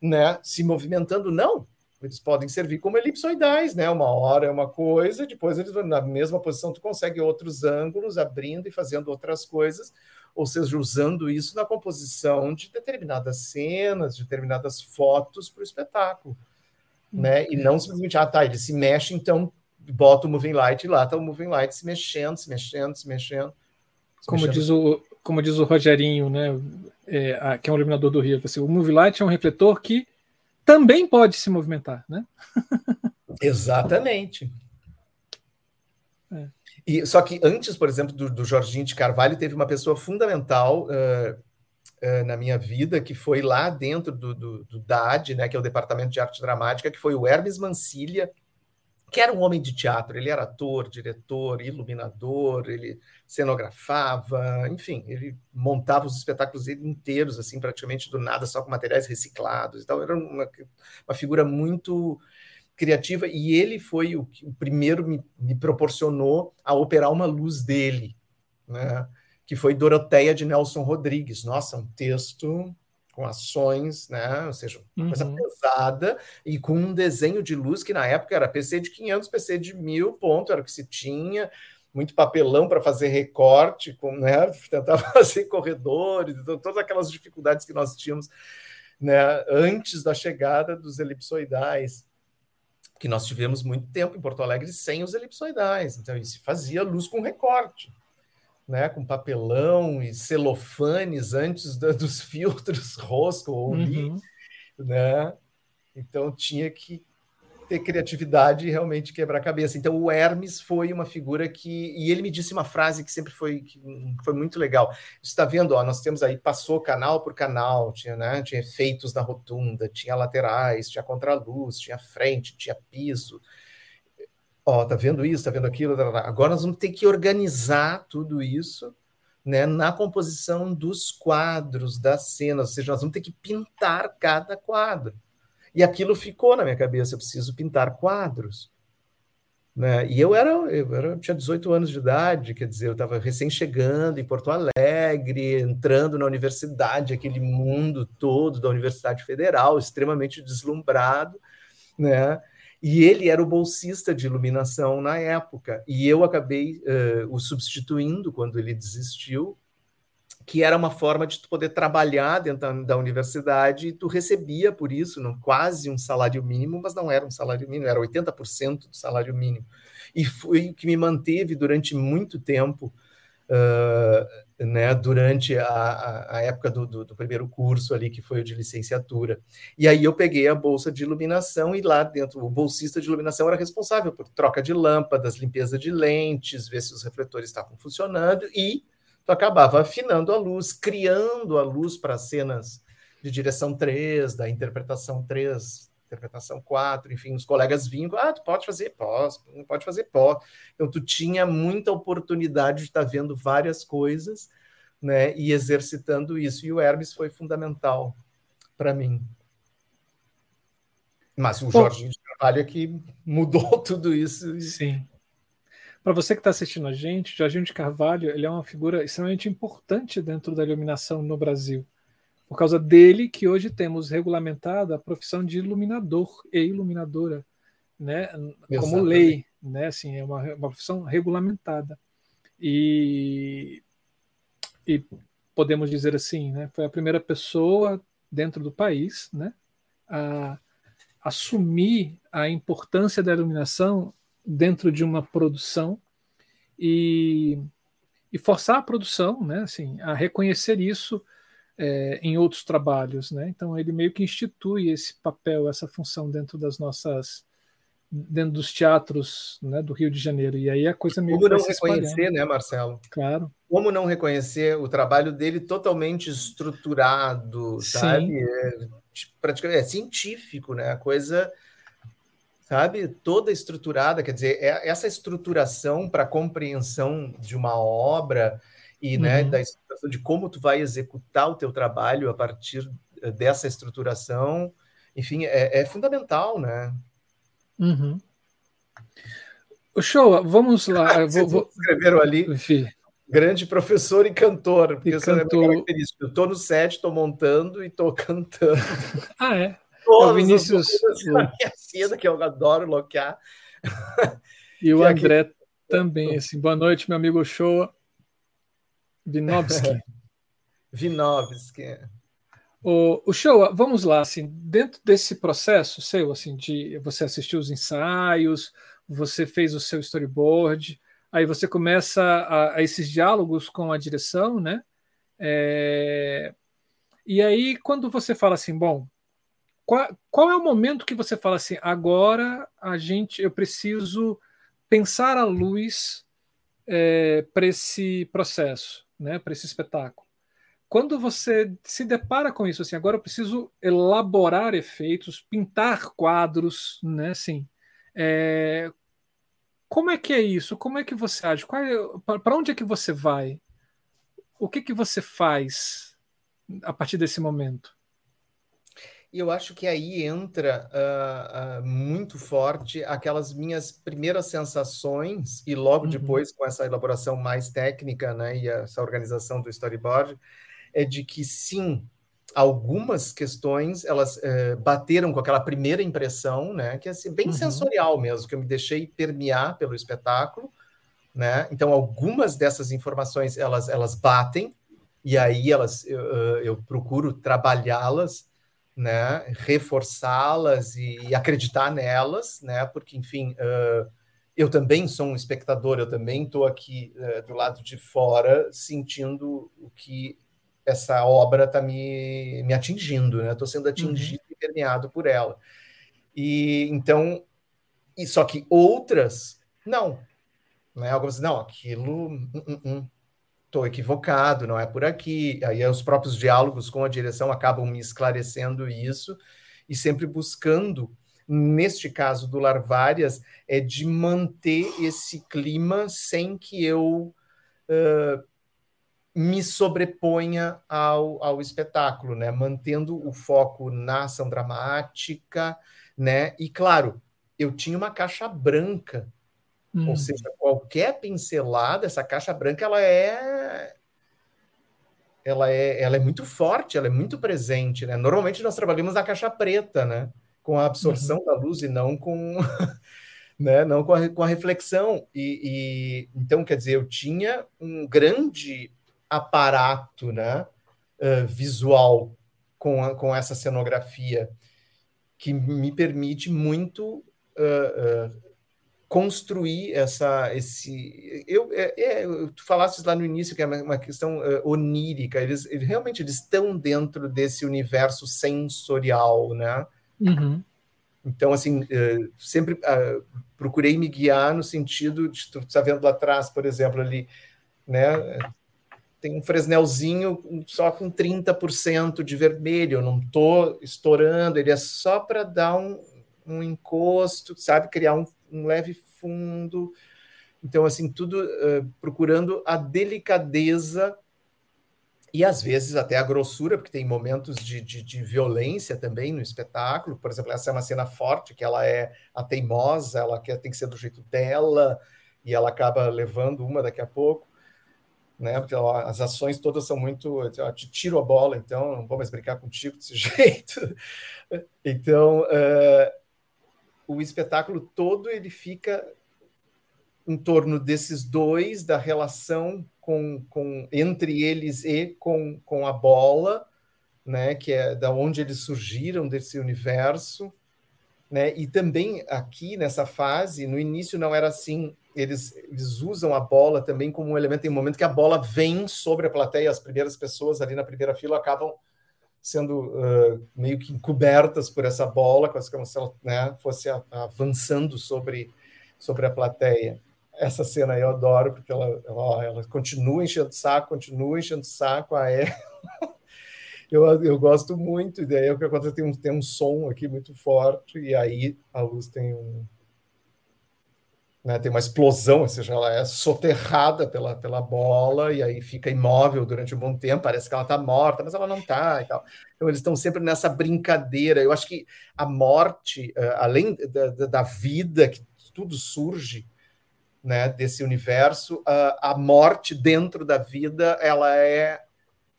né, se movimentando, não. Eles podem servir como elipsoidais, né? Uma hora é uma coisa, depois eles na mesma posição tu consegue outros ângulos, abrindo e fazendo outras coisas, ou seja, usando isso na composição de determinadas cenas, de determinadas fotos para o espetáculo, né? E não simplesmente, ah, tá, ele se mexe, então bota o moving light e lá está o moving light se mexendo, se mexendo, se mexendo. Se como mexendo. diz o como diz o Rogerinho, né? é, que é um iluminador do Rio. Assim, o Movie Light é um refletor que também pode se movimentar, né? Exatamente. É. E, só que antes, por exemplo, do, do, Jorginho de Carvalho, teve uma pessoa fundamental uh, uh, na minha vida, que foi lá dentro do, do, do, DAD, né, que é o Departamento de Arte Dramática, que foi o Hermes Mancilha, que era um homem de teatro, ele era ator, diretor, iluminador, ele cenografava, enfim, ele montava os espetáculos inteiros, assim, praticamente do nada, só com materiais reciclados. Era uma, uma figura muito criativa e ele foi o, o primeiro me, me proporcionou a operar uma luz dele, né? Que foi Doroteia de Nelson Rodrigues. Nossa, um texto com ações, né? Ou seja, uma coisa uhum. pesada e com um desenho de luz que na época era PC de 500, PC de 1000, ponto, era o que se tinha, muito papelão para fazer recorte, com, né? Tentar fazer corredores, então, todas aquelas dificuldades que nós tínhamos, né? Antes da chegada dos elipsoidais que nós tivemos muito tempo em Porto Alegre sem os elipsoidais, então se fazia luz com recorte né, com papelão e celofanes antes da, dos filtros rosco ou uhum. né? Então tinha que ter criatividade e realmente quebrar a cabeça. Então o Hermes foi uma figura que e ele me disse uma frase que sempre foi que foi muito legal. Está vendo? Ó, nós temos aí passou canal por canal, tinha, né, tinha efeitos na rotunda, tinha laterais, tinha contraluz, tinha frente, tinha piso ó, tá vendo isso, tá vendo aquilo, tá, tá. agora nós vamos ter que organizar tudo isso né, na composição dos quadros, das cenas, ou seja, nós vamos ter que pintar cada quadro. E aquilo ficou na minha cabeça, eu preciso pintar quadros. Né? E eu era, eu era, eu tinha 18 anos de idade, quer dizer, eu estava recém chegando em Porto Alegre, entrando na universidade, aquele mundo todo da Universidade Federal, extremamente deslumbrado, né? E ele era o bolsista de iluminação na época. E eu acabei uh, o substituindo quando ele desistiu, que era uma forma de tu poder trabalhar dentro da, da universidade e tu recebia por isso não, quase um salário mínimo, mas não era um salário mínimo, era 80% do salário mínimo. E foi o que me manteve durante muito tempo uh, né, durante a, a época do, do, do, primeiro curso ali, que foi o de licenciatura. E aí eu peguei a bolsa de iluminação e lá dentro, o bolsista de iluminação era responsável por troca de lâmpadas, limpeza de lentes, ver se os refletores estavam funcionando e tu acabava afinando a luz, criando a luz para cenas de direção 3, da interpretação 3, interpretação 4, enfim, os colegas vinham, ah, tu pode fazer pós, pode fazer pós. Então, tu tinha muita oportunidade de estar tá vendo várias coisas, né, e exercitando isso. E o Hermes foi fundamental para mim. Mas o Jorginho de Carvalho é que mudou tudo isso. Sim. Para você que está assistindo a gente, Jorginho de Carvalho ele é uma figura extremamente importante dentro da iluminação no Brasil por causa dele que hoje temos regulamentada a profissão de iluminador e iluminadora, né, como lei, né, assim, é uma, uma profissão regulamentada. E, e podemos dizer assim, né, foi a primeira pessoa dentro do país, né, a assumir a importância da iluminação dentro de uma produção e, e forçar a produção, né, assim, a reconhecer isso é, em outros trabalhos, né? Então ele meio que institui esse papel, essa função dentro das nossas dentro dos teatros né, do Rio de Janeiro. E aí a coisa meio Como não reconhecer, né, Marcelo? Claro. Como não reconhecer o trabalho dele totalmente estruturado, Sim. sabe? É, praticamente é científico, né? A coisa, sabe, toda estruturada, quer dizer, é essa estruturação para compreensão de uma obra e, né, uhum. né, da estruturação de como tu vai executar o teu trabalho a partir dessa estruturação, enfim, é, é fundamental, né? Uhum. O show, vamos lá. vou, vou... Escreveram ali. Enfim. Grande professor e cantor, porque e cantor... é característico. Eu estou no set, estou montando e estou cantando. ah, é? Todos o Vinícius. Minha cena, que eu adoro loquear. E o André aqui... também. Assim, boa noite, meu amigo Show. Vinovski. Vinovski. O, o show, vamos lá, assim, dentro desse processo seu, assim, de você assistir os ensaios, você fez o seu storyboard, aí você começa a, a esses diálogos com a direção, né? É, e aí, quando você fala assim, bom, qual, qual é o momento que você fala assim, agora a gente, eu preciso pensar a luz é, para esse processo, né? Para esse espetáculo quando você se depara com isso, assim, agora eu preciso elaborar efeitos, pintar quadros, né, assim, é, como é que é isso? Como é que você age? É, Para onde é que você vai? O que que você faz a partir desse momento? E eu acho que aí entra uh, uh, muito forte aquelas minhas primeiras sensações, e logo uhum. depois, com essa elaboração mais técnica né, e essa organização do storyboard, é de que sim, algumas questões elas é, bateram com aquela primeira impressão, né, que é assim, bem uhum. sensorial mesmo, que eu me deixei permear pelo espetáculo, né? Então algumas dessas informações elas elas batem e aí elas eu, eu procuro trabalhá-las, né, reforçá-las e, acreditar nelas, né? Porque enfim, uh, eu também sou um espectador, eu também estou aqui uh, do lado de fora sentindo o que essa obra está me, me atingindo, né? Estou sendo atingido uhum. e permeado por ela. E então, e só que outras não, né? Algumas não, aquilo, uh, uh, equivocado, não é por aqui. Aí os próprios diálogos com a direção acabam me esclarecendo isso e sempre buscando neste caso do Larvárias, é de manter esse clima sem que eu uh, me sobreponha ao, ao espetáculo, né? Mantendo o foco na ação dramática, né? E claro, eu tinha uma caixa branca, hum. ou seja, qualquer pincelada, essa caixa branca, ela é ela é, ela é muito forte, ela é muito presente, né? Normalmente nós trabalhamos na caixa preta, né? Com a absorção uhum. da luz e não com, né? Não com a, com a reflexão. E, e, então, quer dizer, eu tinha um grande aparato né, uh, visual com, a, com essa cenografia que me permite muito uh, uh, construir essa esse eu é, é, tu falasses lá no início que é uma, uma questão onírica eles, eles, realmente eles estão dentro desse universo sensorial né uhum. então assim sempre procurei me guiar no sentido de tu está vendo lá atrás por exemplo ali né tem um Fresnelzinho só com 30% de vermelho, eu não estou estourando, ele é só para dar um, um encosto, sabe? Criar um, um leve fundo. Então, assim, tudo uh, procurando a delicadeza e às vezes até a grossura, porque tem momentos de, de, de, violência também no espetáculo. Por exemplo, essa é uma cena forte, que ela é a teimosa, ela quer, tem que ser do jeito dela, e ela acaba levando uma daqui a pouco né? Porque as ações todas são muito. Ó, te tiro a bola, então não vou mais brincar contigo desse jeito. então, uh, o espetáculo todo ele fica em torno desses dois, da relação com, com entre eles e com, com a bola, né? Que é da onde eles surgiram desse universo. Né? E também aqui nessa fase, no início não era assim eles, eles usam a bola também como um elemento. Tem um momento que a bola vem sobre a plateia, as primeiras pessoas ali na primeira fila acabam sendo uh, meio que encobertas por essa bola, como se ela né, fosse avançando sobre, sobre a plateia. Essa cena eu adoro, porque ela, ela, ela continua enchendo o saco, continua enchendo o saco, a é... eu, eu gosto muito, e daí é o que acontece, tem um, tem um som aqui muito forte, e aí a luz tem um, né, tem uma explosão, ou seja, ela é soterrada pela, pela bola e aí fica imóvel durante um bom tempo, parece que ela está morta, mas ela não está e tal. Então eles estão sempre nessa brincadeira. Eu acho que a morte, uh, além da, da, vida, que tudo surge né, desse universo, uh, a morte dentro da vida, ela é,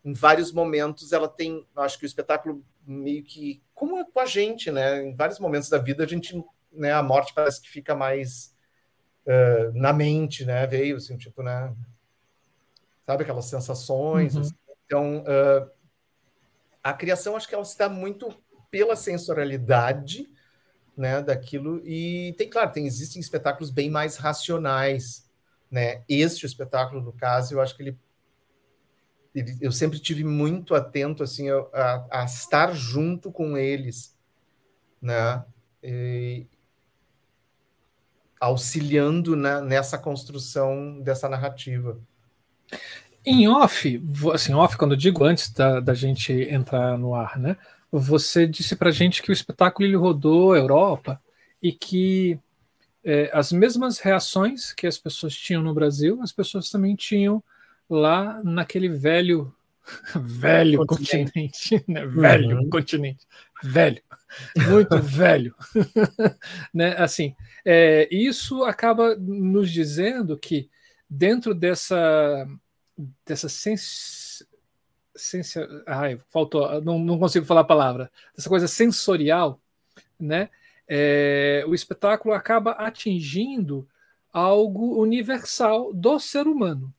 em vários momentos, ela tem, acho que o espetáculo meio que, como com a gente, né, em vários momentos da vida, a gente, né, a morte parece que fica mais uh, na mente, né? Veio assim, tipo, né? Sabe aquelas sensações? Uhum. Assim. Então, uh, a criação acho que ela está muito pela sensorialidade, né? Daquilo e tem, claro, tem existem espetáculos bem mais racionais, né? Este espetáculo, no caso, eu acho que ele eu sempre tive muito atento assim a, a, estar junto com eles, né? E, auxiliando na, nessa construção dessa narrativa. Em off, assim, off, quando eu digo antes da, da gente entrar no ar, né? Você disse para gente que o espetáculo ele rodou a Europa e que é, as mesmas reações que as pessoas tinham no Brasil, as pessoas também tinham lá naquele velho velho continente, continente né? velho uhum. continente, velho, muito velho, né? Assim, é, isso acaba nos dizendo que dentro dessa dessa sens, sens, ai, faltou, não, não consigo falar a palavra, dessa coisa sensorial, né? É, o espetáculo acaba atingindo algo universal do ser humano,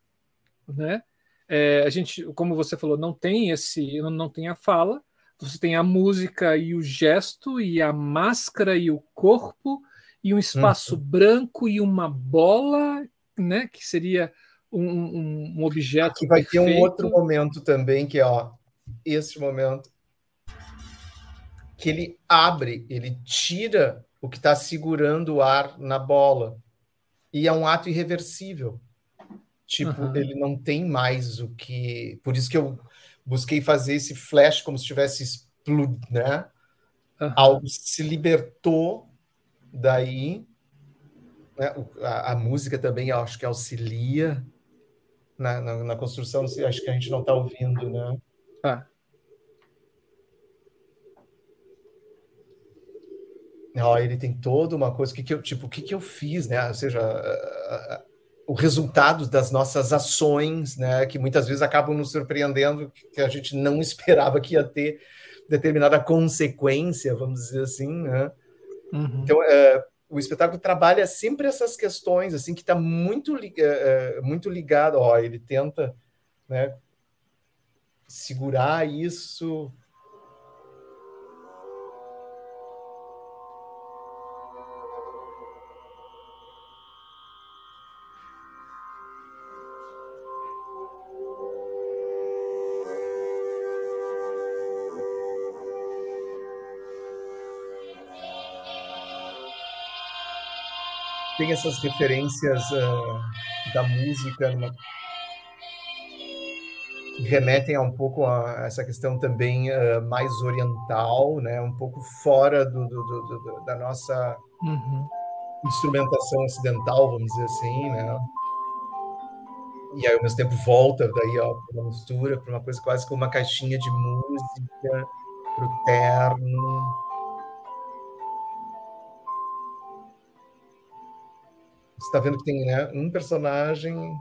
né? É, a gente, como você falou, não tem esse, não tem a fala, você tem a música e o gesto e a máscara e o corpo e um espaço uhum. branco e uma bola, né, que seria um, um, um objeto. Aqui vai perfeito. ter um outro momento também que é, ó, esse momento que ele abre, ele tira o que está segurando o ar na bola e é um ato irreversível. Tipo, uhum. ele não tem mais o que. Por isso que eu busquei fazer esse flash como se tivesse explodido, né? Uhum. Algo se libertou daí. Né? A, a, música também acho que auxilia na, na, na construção. Acho que a gente não está ouvindo, né? Ah. Ó, ele tem toda uma coisa, que, que eu, tipo, o que, que eu fiz, né? Ou seja, o resultado das nossas ações, né, que muitas vezes acabam nos surpreendendo, que a gente não esperava que ia ter determinada consequência, vamos dizer assim, né? Uhum. Então, é, o espetáculo trabalha sempre essas questões, assim, que está muito, é, muito ligado, ó, ele tenta, né, segurar isso, tem essas referências uh, da música numa... que remetem a um pouco a essa questão também uh, mais oriental, né? um pouco fora do, do, do, do da nossa uhum. instrumentação ocidental, vamos dizer assim, né? E aí, ao mesmo tempo, volta daí ó, para uma mistura, para uma coisa quase como uma caixinha de música, para o terno. Você está vendo que tem né, um personagem.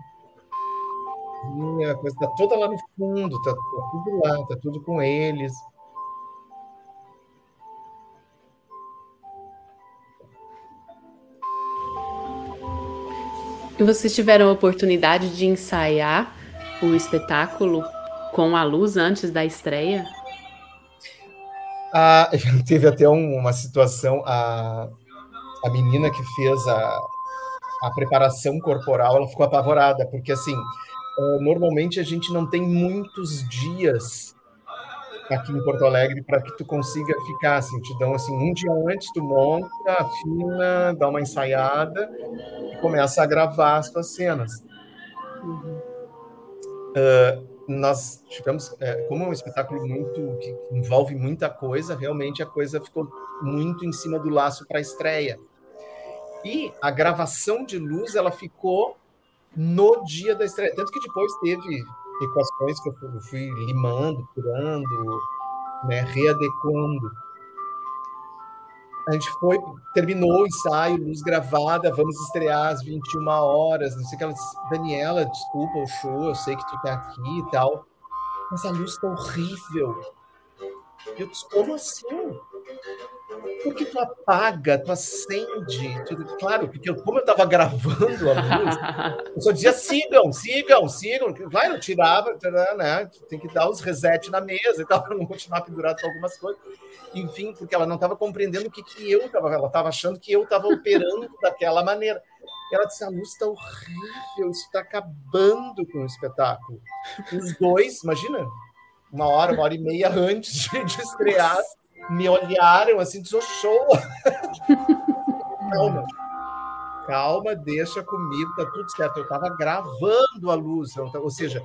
A coisa está toda lá no fundo, está tá tudo lá, está tudo com eles. E vocês tiveram a oportunidade de ensaiar o espetáculo com a luz antes da estreia? Ah, teve até um, uma situação, a, a menina que fez a, a preparação corporal, ela ficou apavorada, porque assim, uh, normalmente a gente não tem muitos dias aqui em Porto Alegre para que tu consiga ficar assim, te dão assim um dia antes tu monta, afina, dá uma ensaiada e começa a gravar as tuas cenas. Uhum. Uh, nós tivemos, é, como é um espetáculo muito que envolve muita coisa, realmente a coisa ficou muito em cima do laço para a estreia. A gravação de luz ela ficou no dia da estreia, tanto que depois teve equações que eu fui limando, curando, né, readequando. A gente foi, terminou o ensaio, luz gravada, vamos estrear às 21 horas, não sei o que. Ela disse, Daniela, desculpa o show, eu sei que tu tá aqui e tal, mas a luz tá horrível. Eu disse, como assim? Porque tu apaga, tu acende, tu, claro, porque eu, como eu estava gravando a luz, eu só dizia sigam, sigam, sigam. Vai, eu tirava, né? Tem que dar os reset na mesa e tal, para não continuar pendurado com algumas coisas. Enfim, porque ela não estava compreendendo o que, que eu estava, ela estava achando que eu estava operando daquela maneira. Ela disse: a luz está horrível, isso está acabando com o espetáculo. Os dois, imagina, uma hora, uma hora e meia antes de, de estrear, me olharam assim, show. calma, calma, deixa comigo, tá tudo certo. Eu estava gravando a luz, então, ou seja,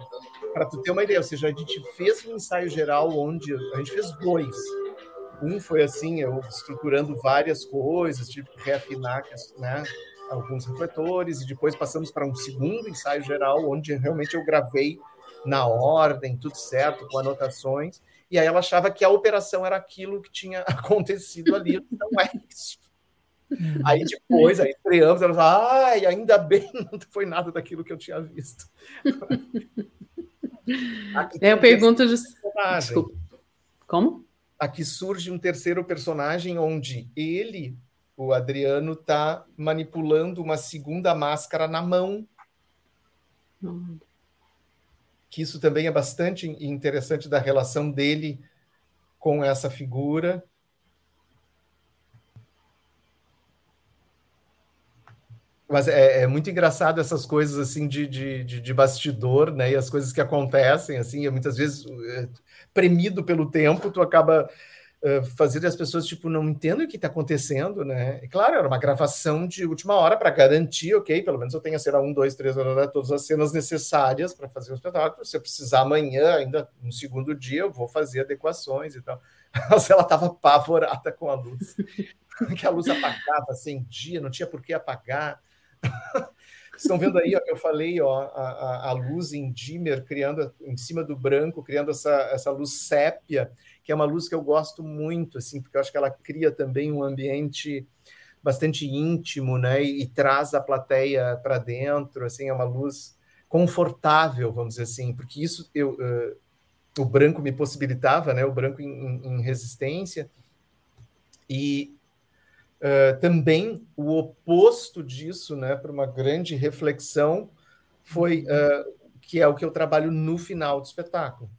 para tu ter uma ideia, ou seja, a gente fez um ensaio geral onde a gente fez dois. Um foi assim, eu estruturando várias coisas, tipo reafinar, né? alguns refletores, e depois passamos para um segundo ensaio geral, onde realmente eu gravei na ordem, tudo certo, com anotações, e aí ela achava que a operação era aquilo que tinha acontecido ali, não é isso. Aí depois, aí estreamos, ela falou, ai, ainda bem, não foi nada daquilo que eu tinha visto. eu pergunto... Just... Desculpa. Como? Aqui surge um terceiro personagem onde ele, o Adriano, está manipulando uma segunda máscara na mão. Hum que isso também é bastante interessante da relação dele com essa figura. Mas é, é, muito engraçado essas coisas assim de, de, de, bastidor, né? E as coisas que acontecem, assim, muitas vezes é, premido pelo tempo, tu acaba fazer as pessoas tipo não entendem o que está acontecendo, né? E, claro, era uma gravação de última hora para garantir, ok, pelo menos eu tenho a cena 1, 2, 3, todas as cenas necessárias para fazer o espetáculo. Se eu precisar amanhã, ainda no segundo dia, eu vou fazer adequações e tal. Mas ela estava apavorada com a luz, que a luz apagava, acendia, não tinha por que apagar. Estão vendo aí, ó, eu falei, ó, a, a, luz em dimmer criando em cima do branco, criando essa, essa luz sépia que é uma luz que eu gosto muito, assim, porque eu acho que ela cria também um ambiente bastante íntimo, né? E, e traz a plateia para dentro, assim, é uma luz confortável, vamos dizer assim, porque isso eu, uh, o branco me possibilitava, né? O branco em, em resistência e uh, também o oposto disso, né? Para uma grande reflexão foi uh, que é o que eu trabalho no final do espetáculo.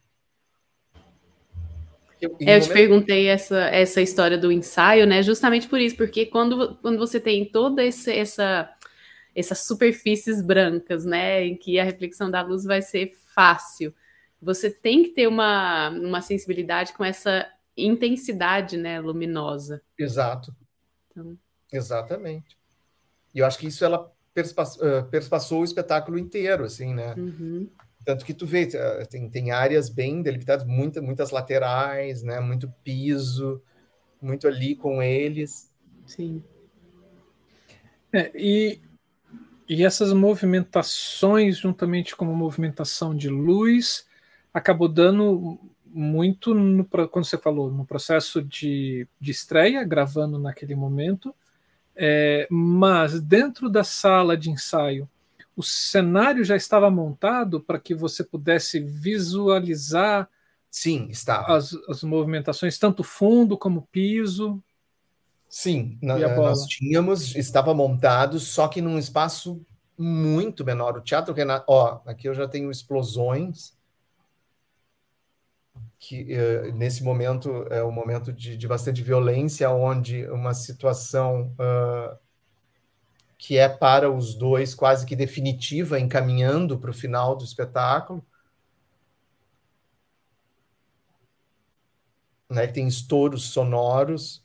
Eu, eu te perguntei essa, essa história do ensaio, né? Justamente por isso, porque quando, quando você tem toda esse, essa essas superfícies brancas, né, em que a reflexão da luz vai ser fácil, você tem que ter uma, uma sensibilidade com essa intensidade, né, luminosa. Exato. Então... Exatamente. E eu acho que isso ela perspassou, perspassou o espetáculo inteiro, assim, né? Uhum. Tanto que tu vê, eh, tem, tem áreas bem delimitadas, muita, muitas laterais, né? Muito piso, muito ali com eles. Sim. É, e, e essas movimentações, juntamente com a movimentação de luz, acabou dando muito, no, quando você falou, no processo de, de estreia, gravando naquele momento, é, mas dentro da sala de ensaio, o cenário já estava montado para que você pudesse visualizar Sim, estava. As, as movimentações, tanto fundo como piso. Sim, na, nós tínhamos, estava montado, só que num espaço muito menor. O Teatro Renato, ó, aqui eu já tenho explosões, que uh, nesse momento é um momento de, de bastante violência, onde uma situação uh, que é para os dois quase que definitiva, encaminhando para o final do espetáculo. Né, tem estouros sonoros,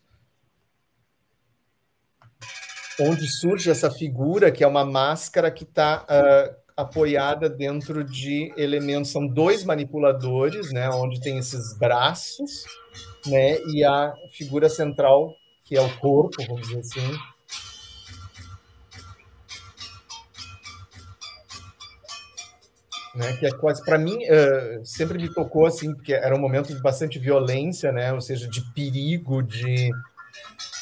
onde surge essa figura que é uma máscara que está uh, ah, apoiada dentro de elementos. São dois manipuladores, né, onde tem esses braços, né, e a figura central que é o corpo, vamos dizer assim. Né, que é quase para mim uh, sempre me tocou assim porque era um momento de bastante violência né ou seja de perigo de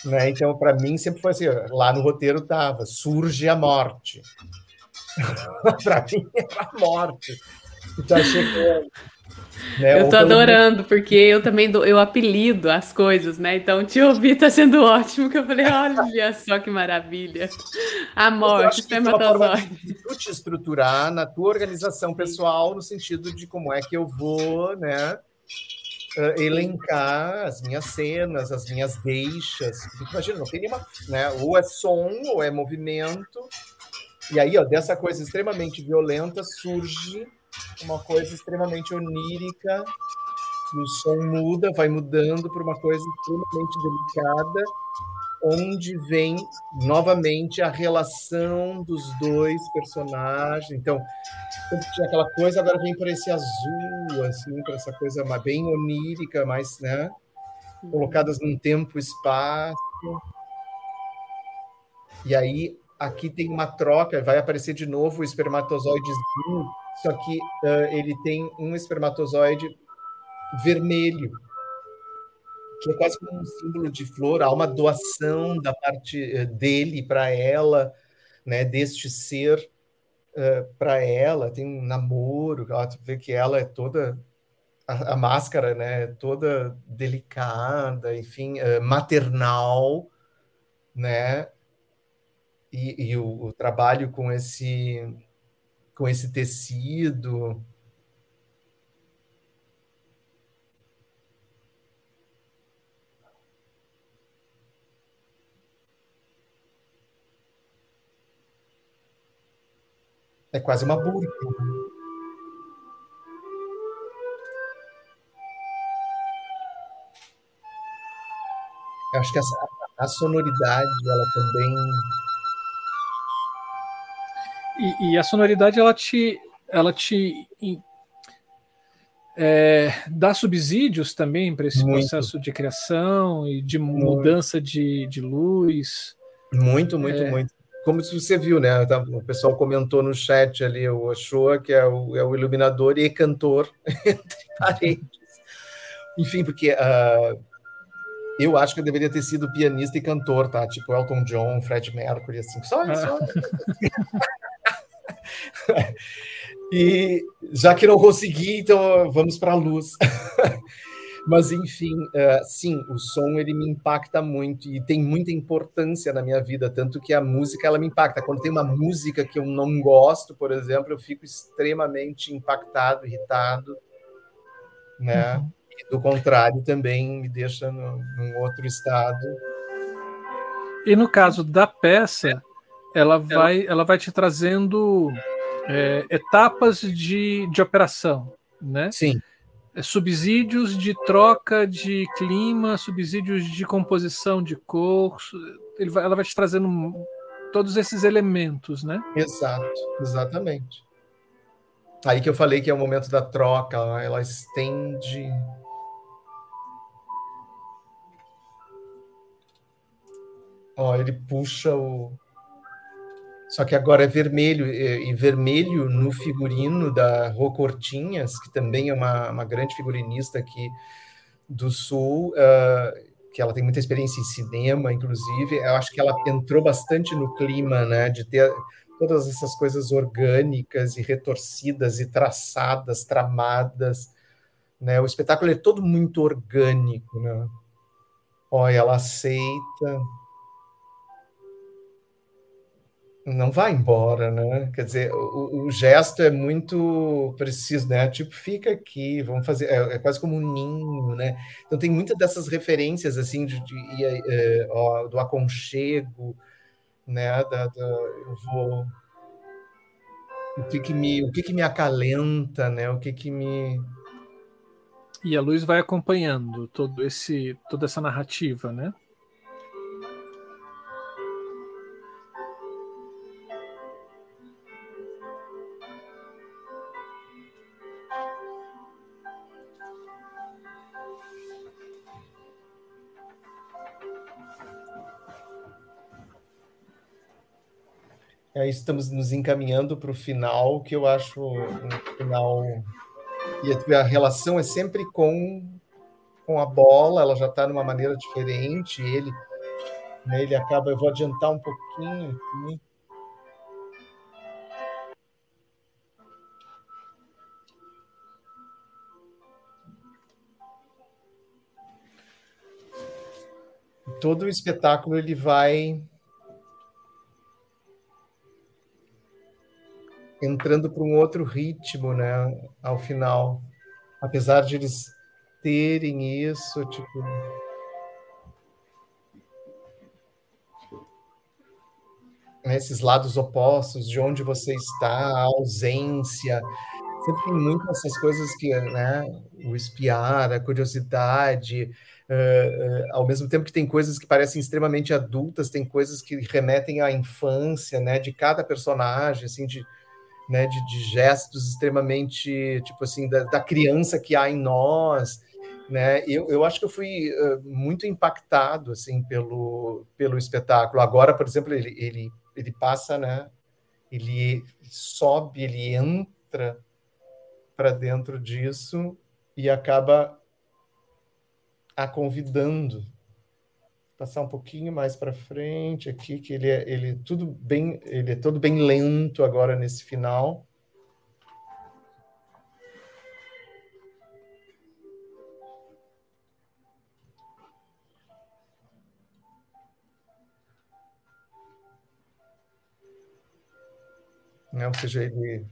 né? Então, para mim, sempre foi assim: lá no roteiro estava, surge a morte. para mim, era a morte. Então, achei que. Né, eu tô adorando, porque eu também dou, eu apelido as coisas, né? Então, te ouvir tá sendo ótimo, que eu falei, olha só que maravilha. A morte, espermatozoide. Tu te estruturar na tua organização pessoal, no sentido de como é que eu vou, né? uh, elencar as minhas cenas, as minhas deixas. Imagina, não tem nenhuma. Né? Ou é som, ou é movimento. E aí, ó, dessa coisa extremamente violenta surge uma coisa extremamente onírica. E o som muda, vai mudando para uma coisa extremamente delicada onde vem novamente a relação dos dois personagens. Então, tinha aquela coisa, agora vem para esse azul, assim, para essa coisa bem onírica, mais, né? Colocadas num tempo, espaço. E aí, aqui tem uma troca, vai aparecer de novo o espermatozoidezinho, só que uh, ele tem um espermatozoide vermelho que é quase como um símbolo de flor, há uma doação da parte eh, dele para ela, né, deste ser uh, eh, para ela, tem um namoro, ela vê que ela é toda a, a máscara, né, toda delicada, enfim, uh, maternal, né, e, e o, o trabalho com esse com esse tecido, É quase uma burca. Eu acho que essa, a sonoridade, ela também. E, e a sonoridade, ela te, ela te é, dá subsídios também para esse muito. processo de criação e de mudança de, de luz. Muito, muito, é, muito como você viu, né? O pessoal comentou no chat ali, o Ochoa, que é o, é o iluminador e cantor, entre parênteses. Enfim, porque uh, eu acho que eu deveria ter sido pianista e cantor, tá? Tipo Elton John, Fred Mercury, assim. Só isso. e já que não consegui, então vamos para a luz. Mas, enfim, uh, sim, o som ele me impacta muito e tem muita importância na minha vida, tanto que a música ela me impacta. Quando tem uma música que eu não gosto, por exemplo, eu fico extremamente impactado, irritado, né? Uhum. E do contrário, também me deixa no, num outro estado. E no caso da peça, ela vai, ela vai te trazendo é, etapas de, de operação, né? Sim. É, subsídios de troca de clima, subsídios de composição de cor, vai, ela vai te trazendo todos esses elementos, né? Exato, exatamente. Aí que eu falei que é o momento da troca, ela estende. Ó, ele puxa o, só que agora é vermelho, e vermelho no figurino da Rô Cortinhas, que também é uma, uma grande figurinista aqui do Sul, uh, que ela tem muita experiência em cinema, inclusive. Eu acho que ela entrou bastante no clima, né, de ter todas essas coisas orgânicas e retorcidas e traçadas, tramadas, né? O espetáculo é todo muito orgânico, né? Olha, ela aceita, não vai embora, né? Quer dizer, o, o, gesto é muito preciso, né? Tipo, fica aqui, vamos fazer. É, é quase como um ninho, né? Então tem muitas dessas referências assim de, de, de, é, ó, do aconchego, né? Da, da, eu vou o que que me o que que me acalenta, né? O que que me e a luz vai acompanhando todo esse toda essa narrativa, né? Estamos nos encaminhando para o final, que eu acho um final. E a relação é sempre com, com a bola, ela já está de uma maneira diferente. Ele, né, ele acaba. Eu vou adiantar um pouquinho aqui. Todo o espetáculo ele vai entrando para um outro ritmo, né? Ao final, apesar de eles terem isso, tipo né, esses lados opostos, de onde você está, a ausência, sempre tem muito essas coisas que, né, o espiar, a curiosidade, uh, uh, ao mesmo tempo que tem coisas que parecem extremamente adultas, tem coisas que remetem à infância, né, de cada personagem, assim, de né, de, de gestos extremamente, tipo assim, da, da, criança que há em nós, né? Eu, eu acho que eu fui uh, muito impactado, assim, pelo, pelo espetáculo. Agora, por exemplo, ele, ele, ele passa, né? Ele sobe, ele entra para dentro disso e acaba a convidando passar um pouquinho mais para frente aqui, que ele é, ele é tudo bem, ele é todo bem lento agora nesse final. Né? Ou seja, ele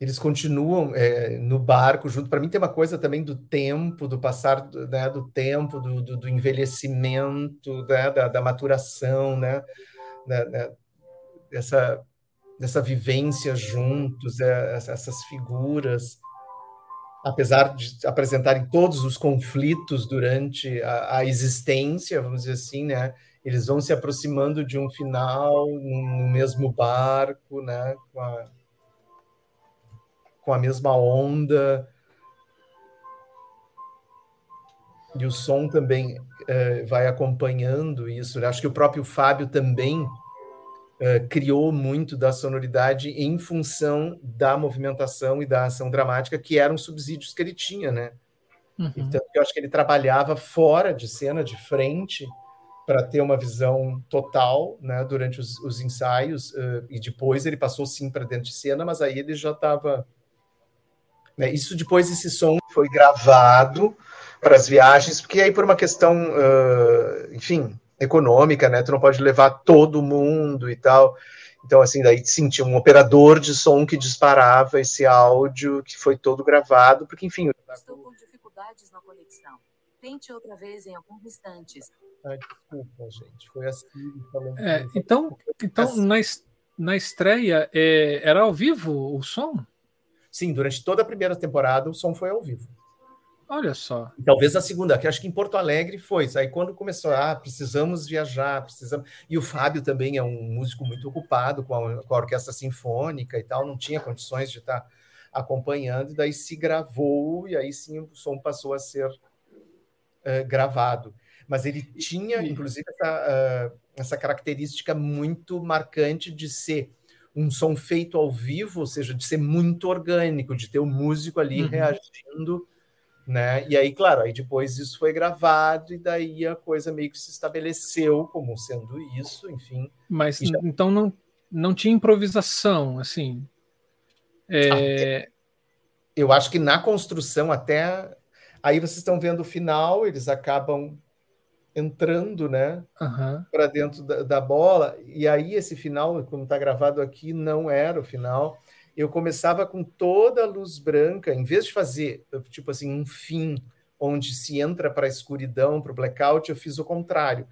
eles continuam é, no barco junto. Para mim tem uma coisa também do tempo, do passar né, do tempo, do, do, do envelhecimento, né, da, da, maturação, né, né, né, dessa, dessa vivência juntos, é, essas figuras, apesar de apresentarem todos os conflitos durante a, a, existência, vamos dizer assim, né, eles vão se aproximando de um final no mesmo barco, né, com a com a mesma onda. E o som também uh, vai acompanhando isso. Acho que o próprio Fábio também uh, criou muito da sonoridade em função da movimentação e da ação dramática, que eram subsídios que ele tinha, né? Uhum. Então, eu acho que ele trabalhava fora de cena, de frente, para ter uma visão total né, durante os, os ensaios, uh, e depois ele passou sim para dentro de cena, mas aí ele já estava né? Isso depois esse som foi gravado para as viagens, porque aí por uma questão, uh, enfim, econômica, né? Tu não pode levar todo mundo e tal. Então, assim, daí sim, tinha um operador de som que disparava esse áudio que foi todo gravado, porque, enfim. Estou com dificuldades na conexão. Tente outra vez em alguns instantes. Ai, desculpa, gente. Foi assim falando. É, então, então assim. na, na estreia, é, era ao vivo o som? Sim, durante toda a primeira temporada o som foi ao vivo. Olha só. E talvez a segunda, que acho que em Porto Alegre foi. Aí quando começou, ah, precisamos viajar, precisamos. E o Fábio também é um músico muito ocupado com a, com a orquestra sinfônica e tal, não tinha condições de estar acompanhando, e daí se gravou, e aí sim o som passou a ser uh, gravado. Mas ele tinha, inclusive, essa, uh, essa característica muito marcante de ser um som feito ao vivo, ou seja, de ser muito orgânico, de ter o músico ali uhum. reagindo, né? E aí, claro, aí depois isso foi gravado e daí a coisa meio que se estabeleceu como sendo isso, enfim. Mas já... então não, não tinha improvisação, assim. É... Eu acho que na construção até aí vocês estão vendo o final, eles acabam entrando, né, uhum. para dentro da, da, bola. E aí esse final, como está gravado aqui, não era o final. Eu começava com toda a luz branca, em vez de fazer tipo assim um fim onde se entra para a escuridão, para o blackout, eu fiz o contrário.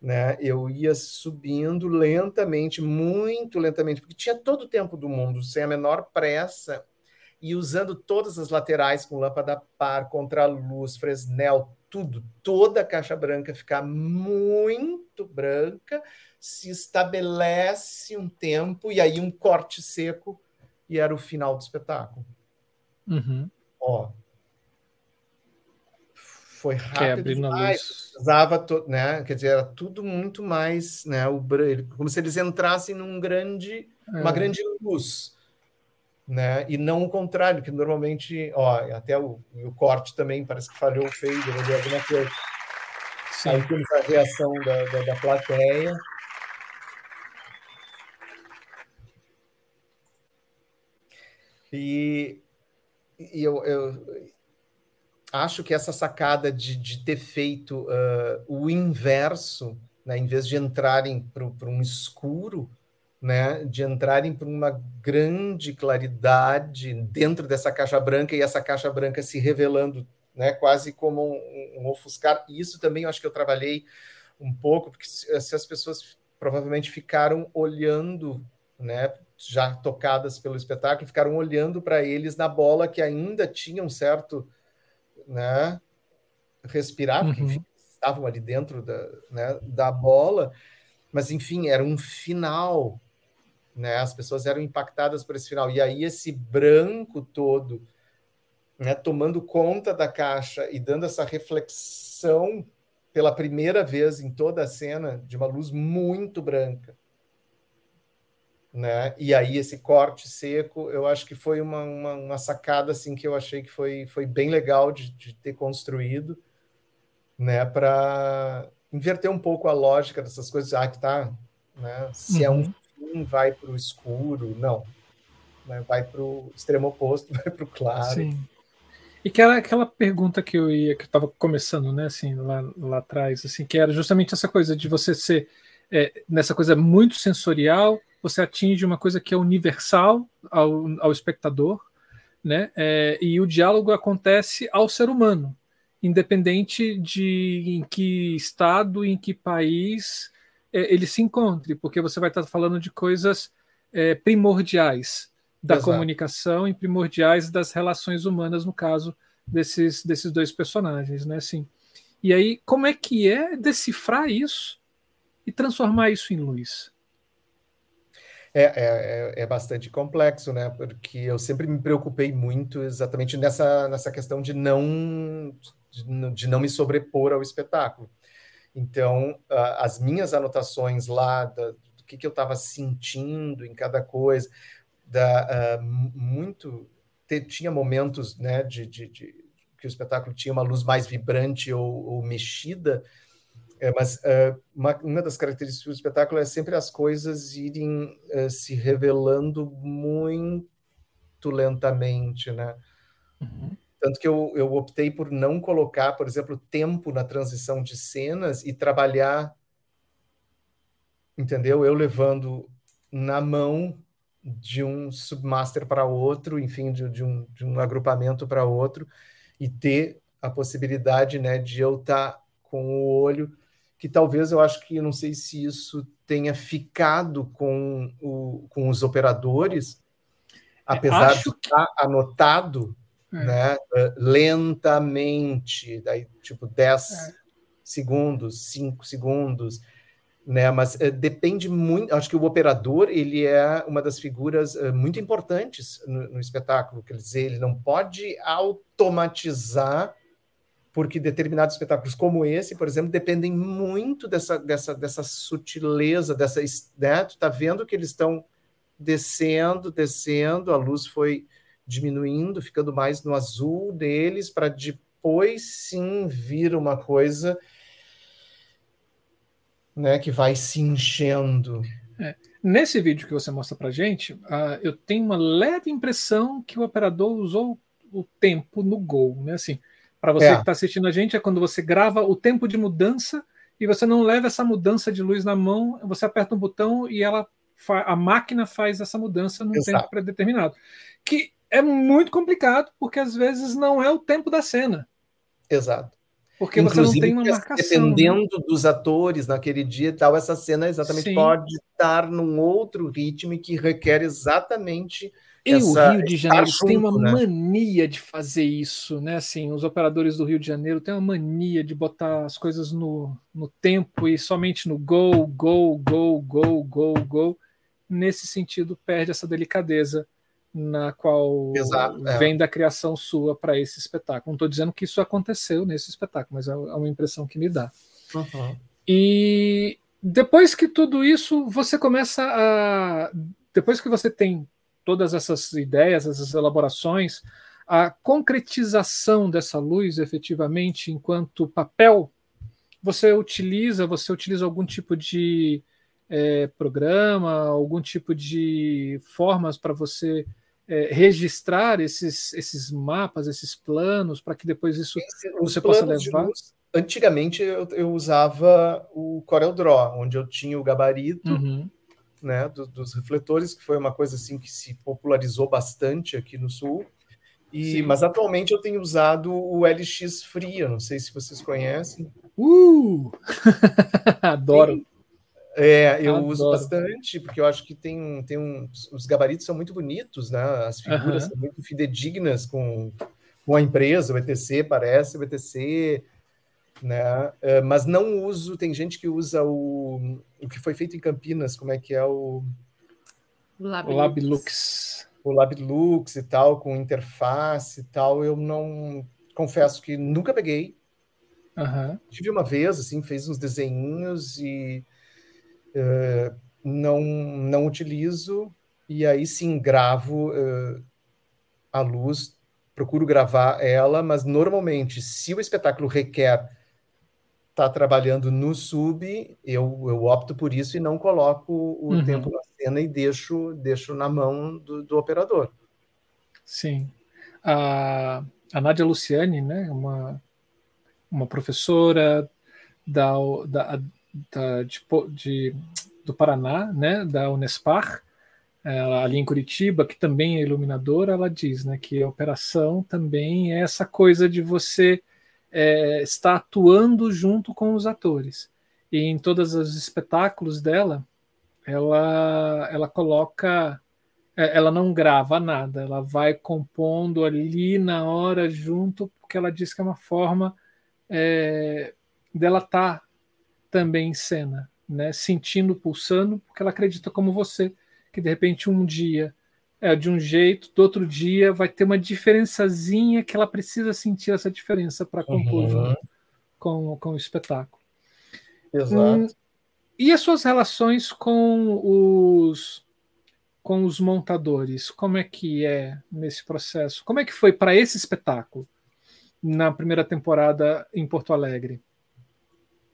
né? Eu ia subindo lentamente, muito lentamente, porque tinha todo o tempo do mundo, sem a menor pressa, e usando todas as laterais com lâmpada par, contra-luz, Fresnel, tudo, toda a caixa branca ficar muito branca, se estabelece um tempo e aí um corte seco e era o final do espetáculo. Uhum. Ó, foi rápido demais, precisava, to, né? Quer dizer, era tudo muito mais, né? O como se eles entrassem num grande, é. uma grande luz, né? E não o contrário, que normalmente, ó, até o, o corte também parece que falhou feio, de alguma coisa. Sim. Aí temos a reação da, da, da plateia. E, e eu, eu, acho que essa sacada de, de ter feito uh, o inverso, né, em vez de entrarem para um escuro, né, de entrarem para uma grande claridade dentro dessa caixa branca e essa caixa branca se revelando né, quase como um, um ofuscar. Isso também eu acho que eu trabalhei um pouco, porque se, se as pessoas provavelmente ficaram olhando, né, já tocadas pelo espetáculo, ficaram olhando para eles na bola que ainda tinha um certo né, respirar, porque uhum. enfim, estavam ali dentro da, né, da bola, mas enfim, era um final, né? As pessoas eram impactadas por esse final. E aí esse branco todo, né, tomando conta da caixa e dando essa reflexão pela primeira vez em toda a cena de uma luz muito branca né? E aí esse corte seco, eu acho que foi uma, uma, uma, sacada assim que eu achei que foi, foi bem legal de, de ter construído, né? Para inverter um pouco a lógica dessas coisas, ah, que tá, né? Se uhum. é um fim, vai para o escuro, não, né? vai para o extremo oposto, vai para o claro. Sim. E que era aquela pergunta que eu ia, que estava começando, né, assim, lá, lá atrás, assim, que era justamente essa coisa de você ser é, nessa coisa muito sensorial, você atinge uma coisa que é universal ao, ao espectador, né? É, e o diálogo acontece ao ser humano, independente de em que estado, em que país é, ele se encontre, porque você vai estar falando de coisas é, primordiais da Exato. comunicação e primordiais das relações humanas, no caso desses, desses dois personagens, né? Assim, e aí, como é que é decifrar isso e transformar isso em luz? É, é, é, é bastante complexo, né? Porque eu sempre me preocupei muito exatamente nessa, nessa questão de não, de, de não me sobrepor ao espetáculo. Então, as minhas anotações lá da, do que, que eu estava sentindo em cada coisa, da, uh, muito te, tinha momentos né, de, de, de, que o espetáculo tinha uma luz mais vibrante ou, ou mexida, é, mas uh, uma, uma, das características do espetáculo é sempre as coisas irem uh, se revelando muito lentamente, né? Uhum. Tanto que eu, eu optei por não colocar, por exemplo, tempo na transição de cenas e trabalhar, entendeu? Eu levando na mão de um submaster para outro, enfim, de, de, um, de um agrupamento para outro, e ter a possibilidade né, de eu estar tá com o olho que talvez eu acho que não sei se isso tenha ficado com, o, com os operadores, apesar acho de estar que... anotado é. né, lentamente, daí tipo 10 é. segundos, 5 segundos, né? Mas uh, depende muito. Acho que o operador ele é uma das figuras uh, muito importantes no, no, espetáculo. Quer dizer, ele não pode automatizar porque determinados espetáculos como esse, por exemplo, dependem muito dessa, dessa, dessa sutileza, dessa, né? Tu tá vendo que eles estão descendo, descendo, a luz foi diminuindo, ficando mais no azul deles, para depois sim vir uma coisa né, que vai se enchendo. É. Nesse vídeo que você mostra para gente, uh, eu tenho uma leve impressão que o operador usou o tempo no gol, né? Assim, para você é. que está assistindo a gente, é quando você grava o tempo de mudança e você não leva essa mudança de luz na mão, você aperta um botão e ela a máquina faz essa mudança num Exato. tempo predeterminado. Que é muito complicado, porque às vezes não é o tempo da cena. Exato. Porque Inclusive, você não tem uma marcação. Né? Dependendo dos atores naquele dia e tal, essa cena exatamente Sim. pode estar num outro ritmo que requer exatamente. E essa, o Rio de Janeiro junto, tem uma né? mania de fazer isso, né? Assim, os operadores do Rio de Janeiro têm uma mania de botar as coisas no, no tempo e somente no go, go, go, go, go, go. Nesse sentido, perde essa delicadeza na qual Exato, é. vem da criação sua para esse espetáculo. Não estou dizendo que isso aconteceu nesse espetáculo, mas é, é uma impressão que me dá. Uhum. E depois que tudo isso, você começa a. Depois que você tem todas essas ideias, essas elaborações, a concretização dessa luz efetivamente enquanto papel, você utiliza, você utiliza algum tipo de é, programa, algum tipo de formas para você é, registrar esses, esses mapas, esses planos, para que depois isso Esse, você possa levar? Luz, antigamente eu, eu, usava o CorelDRAW, onde eu tinha o gabarito uhum. né, do, dos refletores, que foi uma coisa assim que se popularizou bastante aqui no Sul. E, mas atualmente eu tenho usado o LX Fria, não sei se vocês conhecem. Uh! Adoro. É, eu Adoro. uso bastante, porque eu acho que tem, tem um, os gabaritos são muito bonitos, né? As figuras uhum. são muito fidedignas com, com a empresa, o ETC parece, o ETC, né? É, mas não uso, tem gente que usa o, o que foi feito em Campinas, como é que é o... Labilux. O Labilux. O Labilux e tal, com interface e tal, eu não... Confesso que nunca peguei. Uhum. Tive uma vez, assim, fez uns desenhinhos e uh, não, não utilizo, e aí sim gravo uh, a luz, procuro gravar ela, mas normalmente, se o espetáculo requer estar tá trabalhando no sub, eu, eu opto por isso e não coloco o uhum. tempo na cena e deixo, deixo na mão do, do operador. Sim. A, a Nádia Luciani, né, uma, uma professora da, da, da, de, de, do Paraná, né, da Unespar, ela, ali em Curitiba, que também é iluminadora, ela diz né, que a operação também é essa coisa de você é, estar atuando junto com os atores. E em todos os espetáculos dela, ela, ela coloca. É, ela não grava nada, ela vai compondo ali na hora junto, porque ela diz que é uma forma é, dela estar tá também em cena, né? Sentindo, pulsando, porque ela acredita como você, que de repente um dia é de um jeito, do outro dia vai ter uma diferençazinha que ela precisa sentir essa diferença para compor uhum. junto com, com o espetáculo. Exato. Hum, e as suas relações com os com os montadores? Como é que é nesse processo? Como é que foi para esse espetáculo na primeira temporada em Porto Alegre?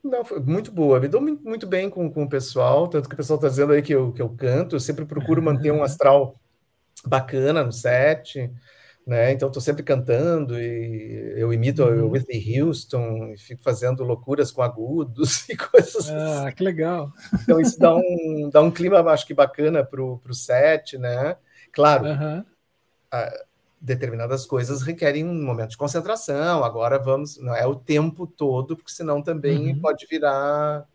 Não, foi muito boa. Me dou muito bem com, com o pessoal, tanto que o pessoal está dizendo aí que eu, que eu canto, eu sempre procuro manter um astral bacana no set, né? Então estou sempre cantando e eu imito uhum. Whitney Houston e fico fazendo loucuras com agudos e coisas ah, assim. que legal. Então isso dá um, dá um clima, acho que bacana para o set, né? Claro, uhum. a, determinadas coisas requerem um momento de concentração. Agora vamos, não é o tempo todo, porque senão também uhum. pode virar.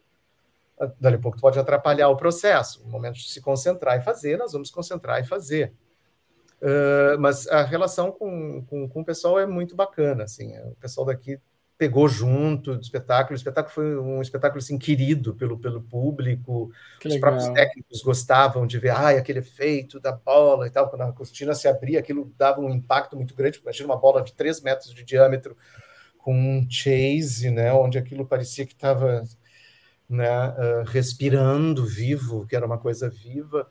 Dali a pouco pode atrapalhar o processo. O momento de se concentrar e fazer, nós vamos concentrar e fazer. Uh, mas a relação com, com, com, o pessoal é muito bacana. Assim, o pessoal daqui pegou junto do espetáculo. O espetáculo foi um espetáculo assim, querido pelo, pelo público. Que Os legal. próprios técnicos gostavam de ver ai, aquele efeito da bola e tal. Quando a cortina se abria, aquilo dava um impacto muito grande. Imagina uma bola de 3 metros de diâmetro com um chase, né, onde aquilo parecia que estava né, uh, respirando vivo, que era uma coisa viva.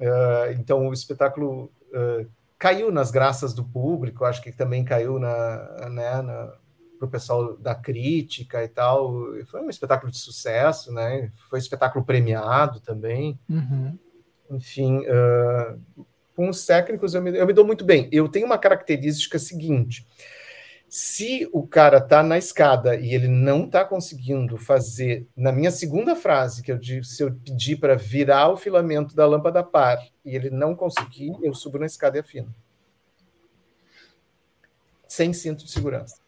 Uh, então o espetáculo uh, caiu nas graças do público, acho que também caiu na, né, na para o pessoal da crítica e tal. Foi um espetáculo de sucesso, né? Foi um espetáculo premiado também. Uhum. Enfim, uh, com os técnicos eu me, eu me dou muito bem. Eu tenho uma característica seguinte: se o cara está na escada e ele não está conseguindo fazer, na minha segunda frase, que eu disse, se eu pedir para virar o filamento da lâmpada par e ele não conseguir, eu subo na escada e afino. Sem cinto de segurança.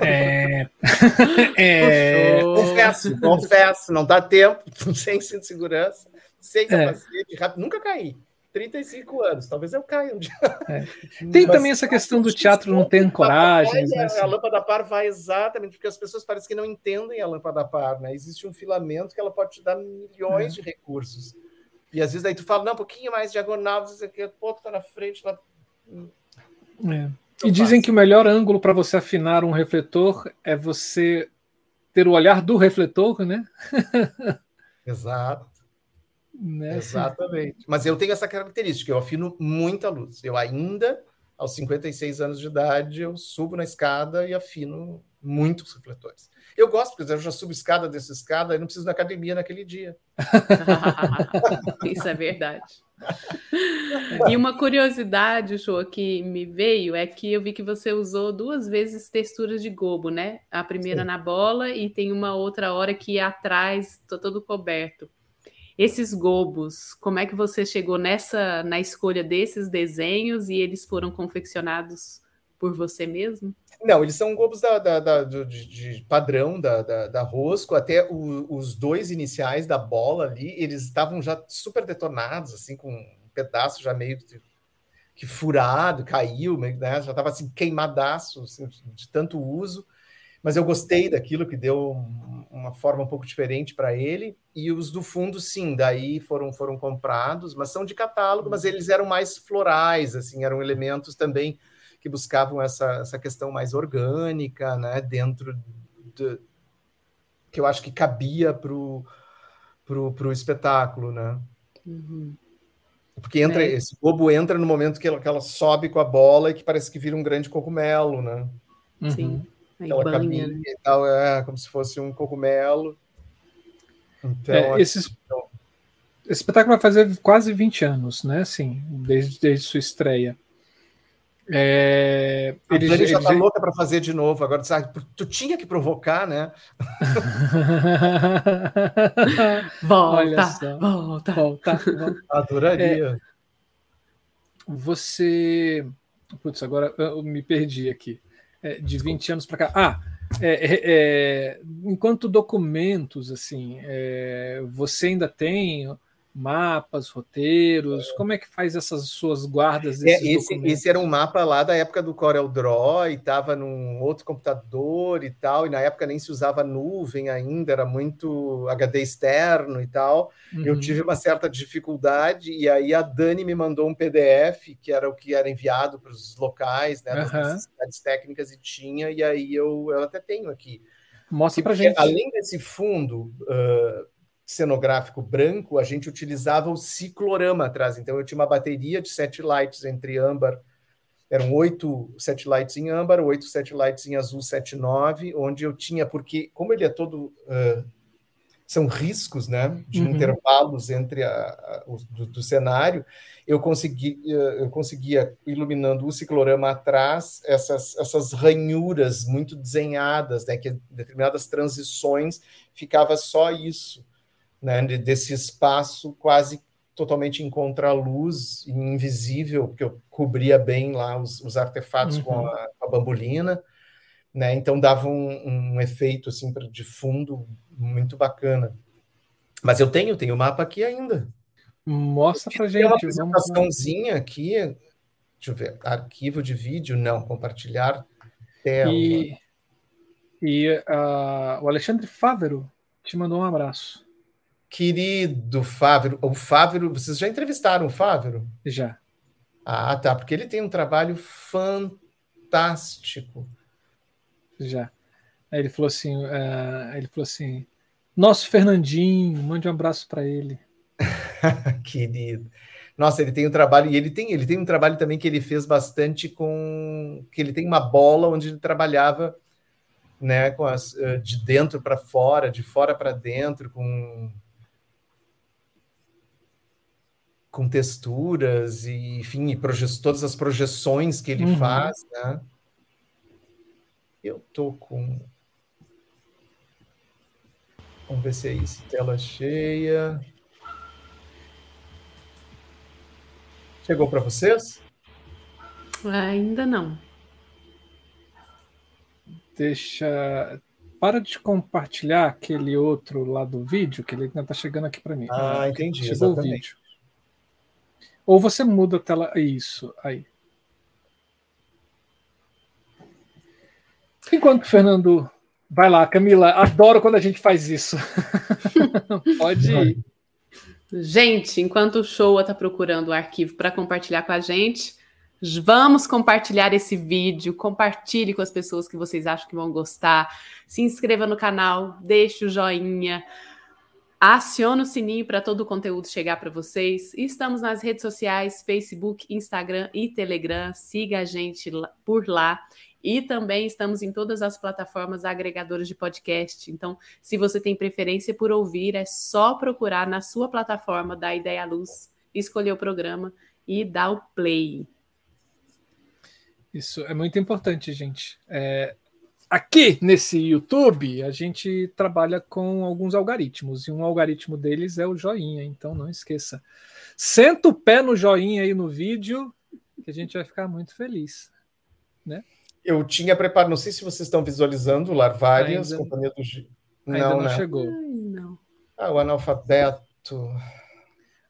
É... é... Confesso, confesso, não dá tempo, sem cinto de segurança, sem é. capacete, é. rápido, nunca caí. 35 anos, talvez eu caia um dia. É. Tem Mas, também essa questão do teatro não ter ancoragem. Né? A lâmpada par vai exatamente porque as pessoas parecem que não entendem a lâmpada par, né? Existe um filamento que ela pode te dar milhões é. de recursos. E às vezes daí tu fala, não, um pouquinho mais diagonal, você aqui, pô, tu tá na frente, lá. É. E dizem que o melhor ângulo para você afinar um refletor é você ter o olhar do refletor, né? Exato. Né? Exatamente. Mas eu tenho essa característica, eu afino muita luz. Eu ainda, aos 56 anos de idade, eu subo na escada e afino muitos refletores. Eu gosto, porque eu já subo escada dessa escada e não preciso da academia naquele dia. Isso é verdade. E uma curiosidade, show que me veio é que eu vi que você usou duas vezes texturas de gobo, né? A primeira Sim. na bola e tem uma outra hora que atrás, tô todo coberto. Esses gobos, como é que você chegou nessa na escolha desses desenhos e eles foram confeccionados por você mesmo? Não, eles são gobos da, da, da de, de, padrão da, da, da Rosco, até o, os dois iniciais da bola ali, eles estavam já super detonados, assim, com um pedaço já meio que, que furado, caiu, né? já estava assim queimadaço assim, de tanto uso mas eu gostei daquilo que deu uma forma um pouco diferente para ele. E os do fundo, sim, daí foram foram comprados, mas são de catálogo, mas eles eram mais florais, assim, eram elementos também que buscavam essa, essa questão mais orgânica, né, dentro do, que eu acho que cabia para o pro, pro espetáculo, né? Uhum. Porque entra, é. esse bobo entra no momento que ela, que ela sobe com a bola e que parece que vira um grande cogumelo, né? Sim. Uhum aquela banha, cabine né? e tal, é como se fosse um cogumelo. Então, é, esse, então... esse espetáculo vai fazer quase 20 anos, né? Assim, desde, desde sua estreia. É, a já está louca para fazer de novo. Agora, sabe, tu tinha que provocar, né? volta, volta, volta, volta. Adoraria. É, você. Putz, agora eu me perdi aqui é, de 20 anos para cá. Ah, é, é, é, enquanto documentos, assim, é, você ainda tem mapas, roteiros? Como é que faz essas suas guardas? É, esse, esse, era um mapa lá da época do Corel Draw e estava num outro computador e tal, e na época nem se usava nuvem ainda, era muito HD externo e tal. Uhum. Eu tive uma certa dificuldade, e aí a Dani me mandou um PDF, que era o que era enviado para os locais, né, das uhum. necessidades técnicas, e tinha, e aí eu, eu até tenho aqui. Mostra para gente. Além desse fundo, uh, cenográfico branco, a gente utilizava o ciclorama atrás. Então, eu tinha uma bateria de sete lights entre âmbar, eram oito sete lights em âmbar, oito sete lights em azul 79, onde eu tinha, porque como ele é todo. Uh, são riscos né, de uhum. intervalos entre a, a o, do, do, cenário, eu, consegui, eu conseguia, iluminando o ciclorama atrás, essas, essas ranhuras muito desenhadas, né, que em determinadas transições ficava só isso né, desse espaço quase totalmente em contraluz, invisível, porque eu cobria bem lá os, os artefatos uhum. com, a, a, bambolina, né? Então dava um, um efeito assim de fundo muito bacana. Mas eu tenho, tenho o mapa aqui ainda. Mostra pra gente. Uma apresentaçãozinha aqui. Deixa eu ver. Arquivo de vídeo, não. Compartilhar tela. E, e uh, o Alexandre Fávero te mandou um abraço. Querido Fávero, o Fávero, vocês já entrevistaram o Fávero? Já. Ah, tá, porque ele tem um trabalho fantástico. Já. Aí ele falou assim, uh, ele falou assim, nosso Fernandinho, mande um abraço para ele. Querido. Nossa, ele tem um trabalho e ele tem, ele tem um trabalho também que ele fez bastante com que ele tem uma bola onde ele trabalhava, né, com as uh, de dentro para fora, de fora para dentro, com com texturas e, enfim, e todas as projeções que ele uhum. faz, né? Eu tô com. Vamos ver se é isso. Tela cheia. Chegou para vocês? Ainda não. Deixa. Para de compartilhar aquele outro lá do vídeo, que ele ainda está chegando aqui para mim. Ah, entendi. Chegou exatamente. o vídeo. Ou você muda a tela. Isso, aí. Enquanto o Fernando. Vai lá, Camila. Adoro quando a gente faz isso. Pode ir. Gente, enquanto o Show está procurando o arquivo para compartilhar com a gente, vamos compartilhar esse vídeo. Compartilhe com as pessoas que vocês acham que vão gostar. Se inscreva no canal, deixe o joinha. Acione o sininho para todo o conteúdo chegar para vocês. Estamos nas redes sociais, Facebook, Instagram e Telegram. Siga a gente por lá. E também estamos em todas as plataformas agregadoras de podcast. Então, se você tem preferência por ouvir, é só procurar na sua plataforma da Ideia Luz, escolher o programa e dar o play. Isso é muito importante, gente. É, aqui nesse YouTube, a gente trabalha com alguns algoritmos, e um algoritmo deles é o joinha, então não esqueça. Senta o pé no joinha aí no vídeo, que a gente vai ficar muito feliz. Né? Eu tinha preparado, não sei se vocês estão visualizando, Larvárias, ainda, companhia do G. Não, ainda não né? chegou. Ai, não. Ah, o analfabeto.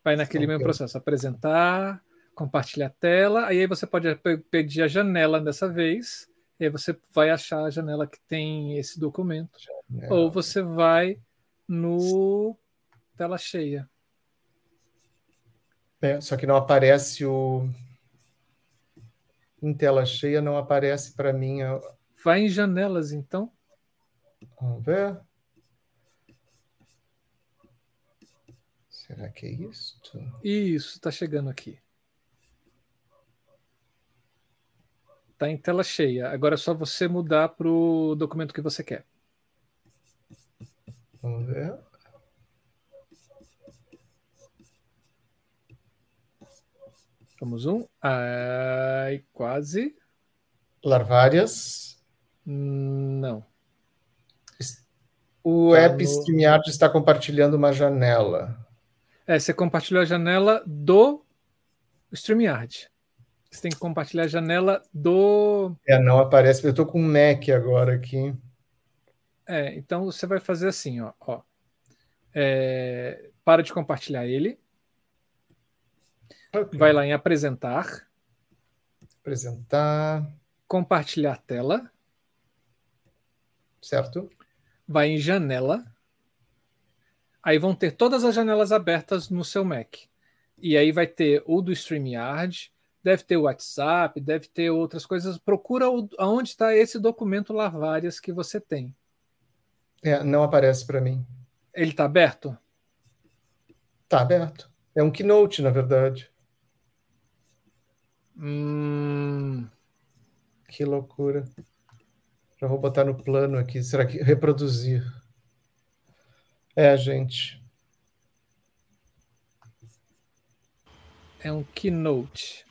Vai naquele mesmo processo, apresentar, compartilhar a tela, aí você pode pedir a janela dessa vez, e aí você vai achar a janela que tem esse documento. Janela. Ou você vai no tela cheia. É, só que não aparece o em tela cheia não aparece para mim. A... Vai em janelas, então. Vamos ver. Será que é isto? Isso, está chegando aqui. Está em tela cheia. Agora é só você mudar para o documento que você quer. Vamos ver. Vamos um. Ai, quase. Larvárias. Não. O tá app no... StreamYard está compartilhando uma janela. É, você compartilhou a janela do StreamYard. Você tem que compartilhar a janela do. É, não aparece. Eu estou com um Mac agora aqui. É, então você vai fazer assim, ó. ó. É, para de compartilhar ele. Okay. Vai lá em apresentar. Apresentar. Compartilhar tela. Certo. Vai em janela. Aí vão ter todas as janelas abertas no seu Mac. E aí vai ter o do StreamYard, deve ter o WhatsApp, deve ter outras coisas. Procura o, aonde está esse documento lá várias que você tem. É, não aparece para mim. Ele está aberto? Está aberto. É um Keynote, na verdade. Hum... Que loucura. Já vou botar no plano aqui. Será que reproduzir? É, gente. É um keynote.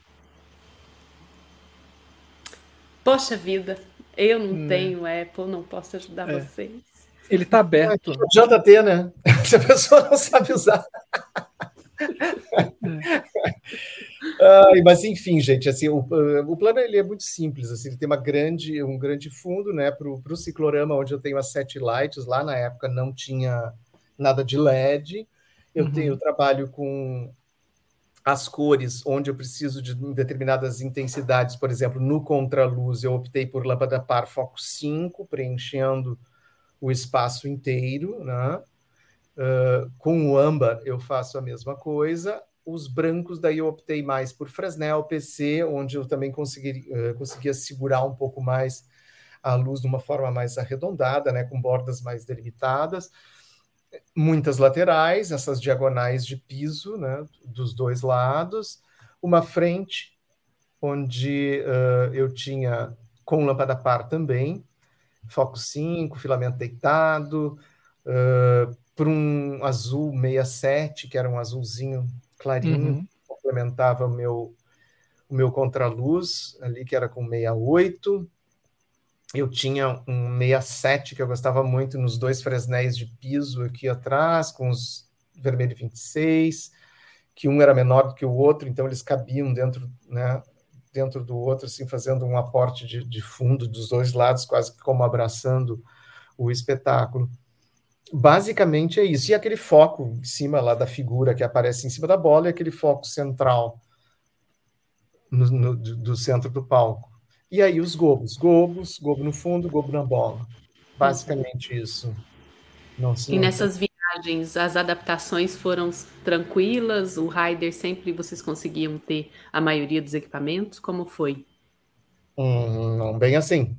Poxa vida, eu não, não. tenho Apple, não posso ajudar é. vocês. Ele está aberto. É, JT, né? Se a pessoa não sabe usar. mas enfim, gente, assim, o, o plano ele é muito simples, assim, ele tem uma grande, um grande fundo, né, para o ciclorama, onde eu tenho as sete lights, lá na época não tinha nada de LED, eu uhum. tenho eu trabalho com as cores, onde eu preciso de determinadas intensidades, por exemplo, no contraluz eu optei por lâmpada par foco 5, preenchendo o espaço inteiro, né? Uh, com o âmbar eu faço a mesma coisa. Os brancos, daí eu optei mais por Fresnel, PC, onde eu também consegui, uh, conseguia segurar um pouco mais a luz de uma forma mais arredondada, né, com bordas mais delimitadas. Muitas laterais, essas diagonais de piso, né, dos dois lados. Uma frente, onde uh, eu tinha com lâmpada par também, foco 5, filamento deitado, uh, por um azul 67, que era um azulzinho clarinho, uhum. complementava o meu, o meu contraluz ali, que era com 68. Eu tinha um 67 que eu gostava muito nos dois fresnéis de piso aqui atrás, com os vermelho 26, que um era menor do que o outro, então eles cabiam dentro, né, dentro do outro, assim, fazendo um aporte de, de fundo dos dois lados, quase como abraçando o espetáculo. Basicamente é isso. E aquele foco em cima lá da figura que aparece em cima da bola e aquele foco central no, no, do centro do palco. E aí os gobos, gobos, gobo no fundo, gobo na bola. Basicamente isso. Não, e nessas viagens, as adaptações foram tranquilas? O rider sempre vocês conseguiam ter a maioria dos equipamentos? Como foi? Hum, não bem assim.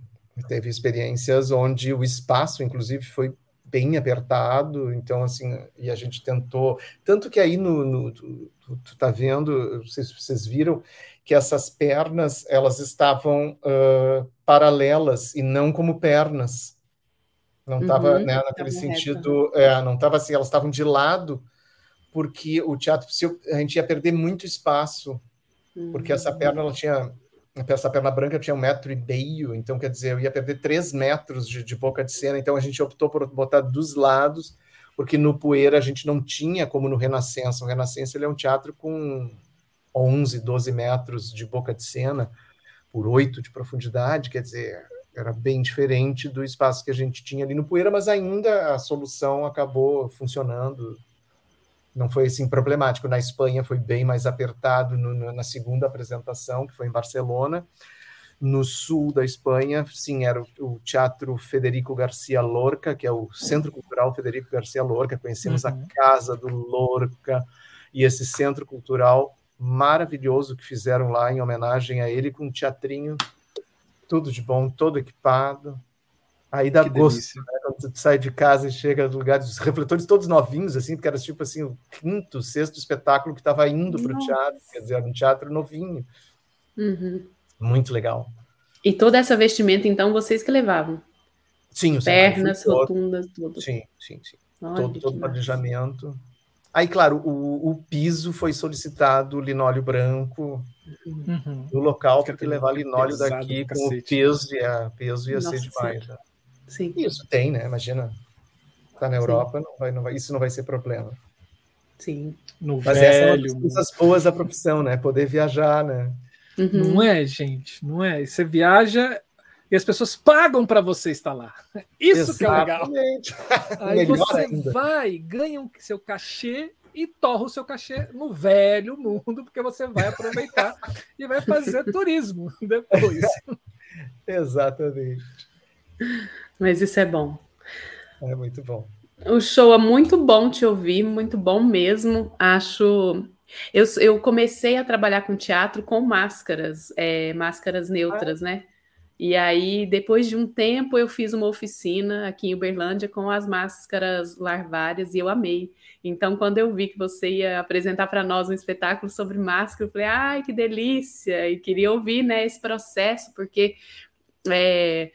Teve experiências onde o espaço, inclusive, foi bem apertado, então assim, e a gente tentou, tanto que aí no, no tu, tu, tá vendo, se vocês viram, que essas pernas, elas estavam uh, paralelas e não como pernas, não estava uhum, né, naquele sentido, é, não estava assim, elas estavam de lado, porque o teatro, a gente ia perder muito espaço, uhum. porque essa perna, ela tinha essa perna branca tinha um metro e meio, então quer dizer, eu ia perder três metros de, de boca de cena, então a gente optou por botar dos lados, porque no Poeira a gente não tinha como no Renascença. O Renascença ele é um teatro com 11, 12 metros de boca de cena, por 8 de profundidade, quer dizer, era bem diferente do espaço que a gente tinha ali no Poeira, mas ainda a solução acabou funcionando não foi assim problemático. Na Espanha foi bem mais apertado no, no, na segunda apresentação, que foi em Barcelona. No sul da Espanha, sim, era o, o, Teatro Federico Garcia Lorca, que é o Centro Cultural Federico Garcia Lorca. Conhecemos uhum. a Casa do Lorca e esse centro cultural maravilhoso que fizeram lá em homenagem a ele, com um teatrinho, tudo de bom, todo equipado. Aí dá que gosto, né? Quando você sai de casa e chega nos lugares, os refletores todos novinhos, assim, porque era tipo assim, o quinto, sexto espetáculo que estava indo para o teatro, quer dizer, era um teatro novinho. Uhum. Muito legal. E toda essa vestimenta, então, vocês que levavam? Sim, os Pernas, rotundas, tudo. Sim, sim, sim. Olha, todo todo planejamento. Aí, claro, o, o, piso foi solicitado linóleo branco uhum. no local, porque levar linóleo daqui com o peso, é, peso ia Nossa, ser demais. Né? Sim. Isso tem, né? Imagina. Tá na Europa, não vai, não vai, isso não vai ser problema. Sim. No Mas velho, essa é uma das coisas boas da profissão, né? Poder viajar, né? Uhum. Não é, gente, não é. Você viaja e as pessoas pagam para você estar lá. Isso Exatamente. que é legal. Aí você ainda. vai, ganha o seu cachê e torra o seu cachê no velho mundo, porque você vai aproveitar e vai fazer turismo depois. Exatamente. Mas isso é bom. É muito bom. O show é muito bom te ouvir, muito bom mesmo. Acho. Eu, eu comecei a trabalhar com teatro com máscaras, é, máscaras neutras, ah. né? E aí, depois de um tempo, eu fiz uma oficina aqui em Uberlândia com as máscaras larvárias e eu amei. Então, quando eu vi que você ia apresentar para nós um espetáculo sobre máscara, eu falei, ai, que delícia! E queria ouvir né, esse processo, porque é,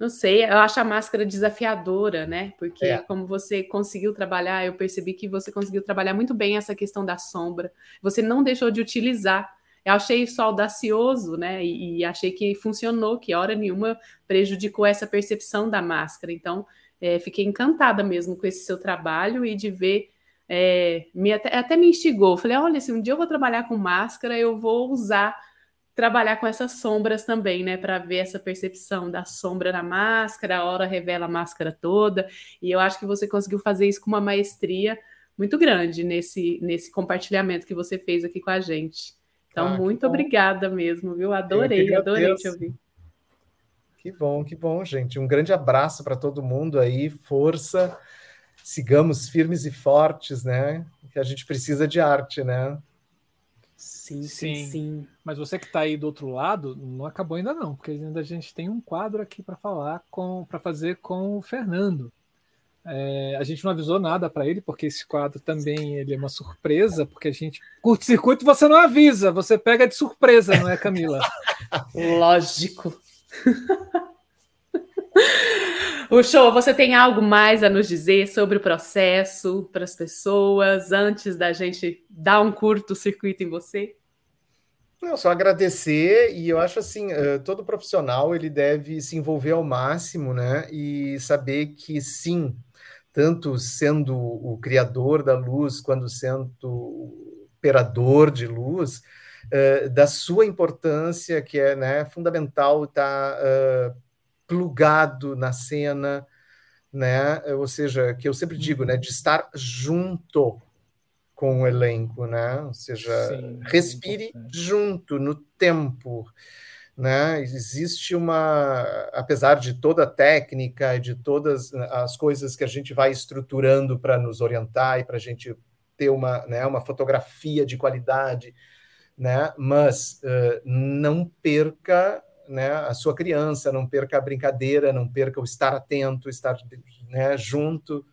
não sei, eu acho a máscara desafiadora, né? Porque é. como você conseguiu trabalhar, eu percebi que você conseguiu trabalhar muito bem essa questão da sombra. Você não deixou de utilizar. Eu achei isso audacioso, né? E, e achei que funcionou, que hora nenhuma prejudicou essa percepção da máscara. Então, é, fiquei encantada mesmo com esse seu trabalho e de ver. É, me, até, até me instigou. Falei, olha, se um dia eu vou trabalhar com máscara, eu vou usar trabalhar com essas sombras também, né, para ver essa percepção da sombra na máscara, a hora revela a máscara toda, e eu acho que você conseguiu fazer isso com uma maestria muito grande nesse, nesse compartilhamento que você fez aqui com a gente. Então, ah, muito obrigada mesmo, viu? Adorei, adorei te ouvir. Que bom, que bom, gente. Um grande abraço para todo mundo aí, força, sigamos firmes e fortes, né? Que a gente precisa de arte, né? Sim, sim, sim. Mas você que está aí do outro lado, não acabou ainda não, porque ainda a gente tem um quadro aqui para falar com, para fazer com o Fernando. É, a gente não avisou nada para ele, porque esse quadro também ele é uma surpresa, porque a gente curto-circuito você não avisa, você pega de surpresa, não é, Camila? Lógico. O show, você tem algo mais a nos dizer sobre o processo para as pessoas antes da gente dar um curto circuito em você? Não, só agradecer e eu acho assim, eh, todo profissional ele deve se envolver ao máximo, né? E saber que sim, tanto sendo o criador da luz, quanto sendo o operador de luz, uh, da sua importância, que é né, fundamental estar uh, plugado na cena, né? Ou seja, que eu sempre digo, né, de estar junto com o elenco, né? Ou seja, Sim, respire junto no tempo, né? Existe uma, apesar de toda a técnica e de todas as coisas que a gente vai estruturando para nos orientar e para a gente ter uma, né, uma fotografia de qualidade, né? Mas uh, não perca né, a sua criança, não perca a brincadeira, não perca o estar atento, estar né, junto,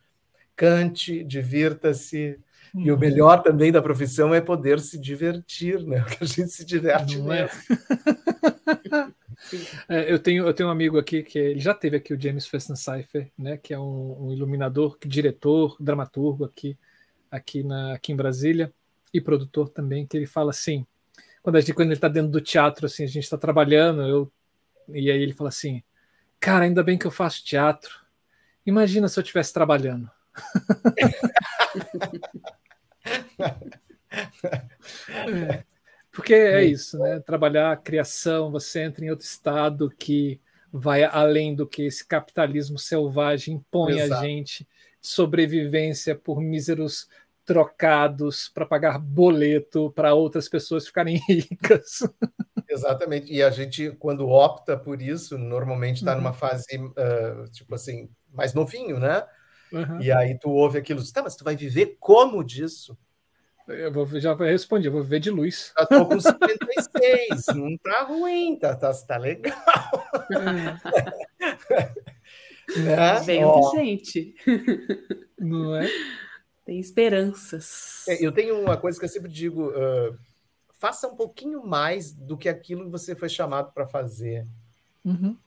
cante, divirta-se, e o uhum. melhor também da profissão é poder se divertir, né? Que a gente se diverte Não é? é, eu, tenho, eu tenho um amigo aqui que ele já teve aqui o James Festenseifer, né? Que é um, um iluminador, diretor, dramaturgo aqui, aqui, na, aqui em Brasília e produtor também, que ele fala assim, quando, a gente, quando ele está dentro do teatro, assim, a gente está trabalhando, eu, e aí ele fala assim, cara, ainda bem que eu faço teatro. Imagina se eu estivesse trabalhando. é, porque é isso, né? Trabalhar a criação, você entra em outro estado que vai além do que esse capitalismo selvagem impõe Exato. a gente, sobrevivência por míseros trocados para pagar boleto para outras pessoas ficarem ricas. Exatamente. E a gente, quando opta por isso, normalmente está uhum. numa fase, uh, tipo assim, mais novinho, né? Uhum. E aí tu ouve aquilo, tá, mas tu vai viver como disso? Eu vou, já respondi, eu vou viver de luz. Já tô com 56, não tá ruim, tá, tá, tá legal. É. né? Bem gente. Não é? Tem esperanças. É, eu tenho uma coisa que eu sempre digo: uh, faça um pouquinho mais do que aquilo que você foi chamado para fazer. Uhum.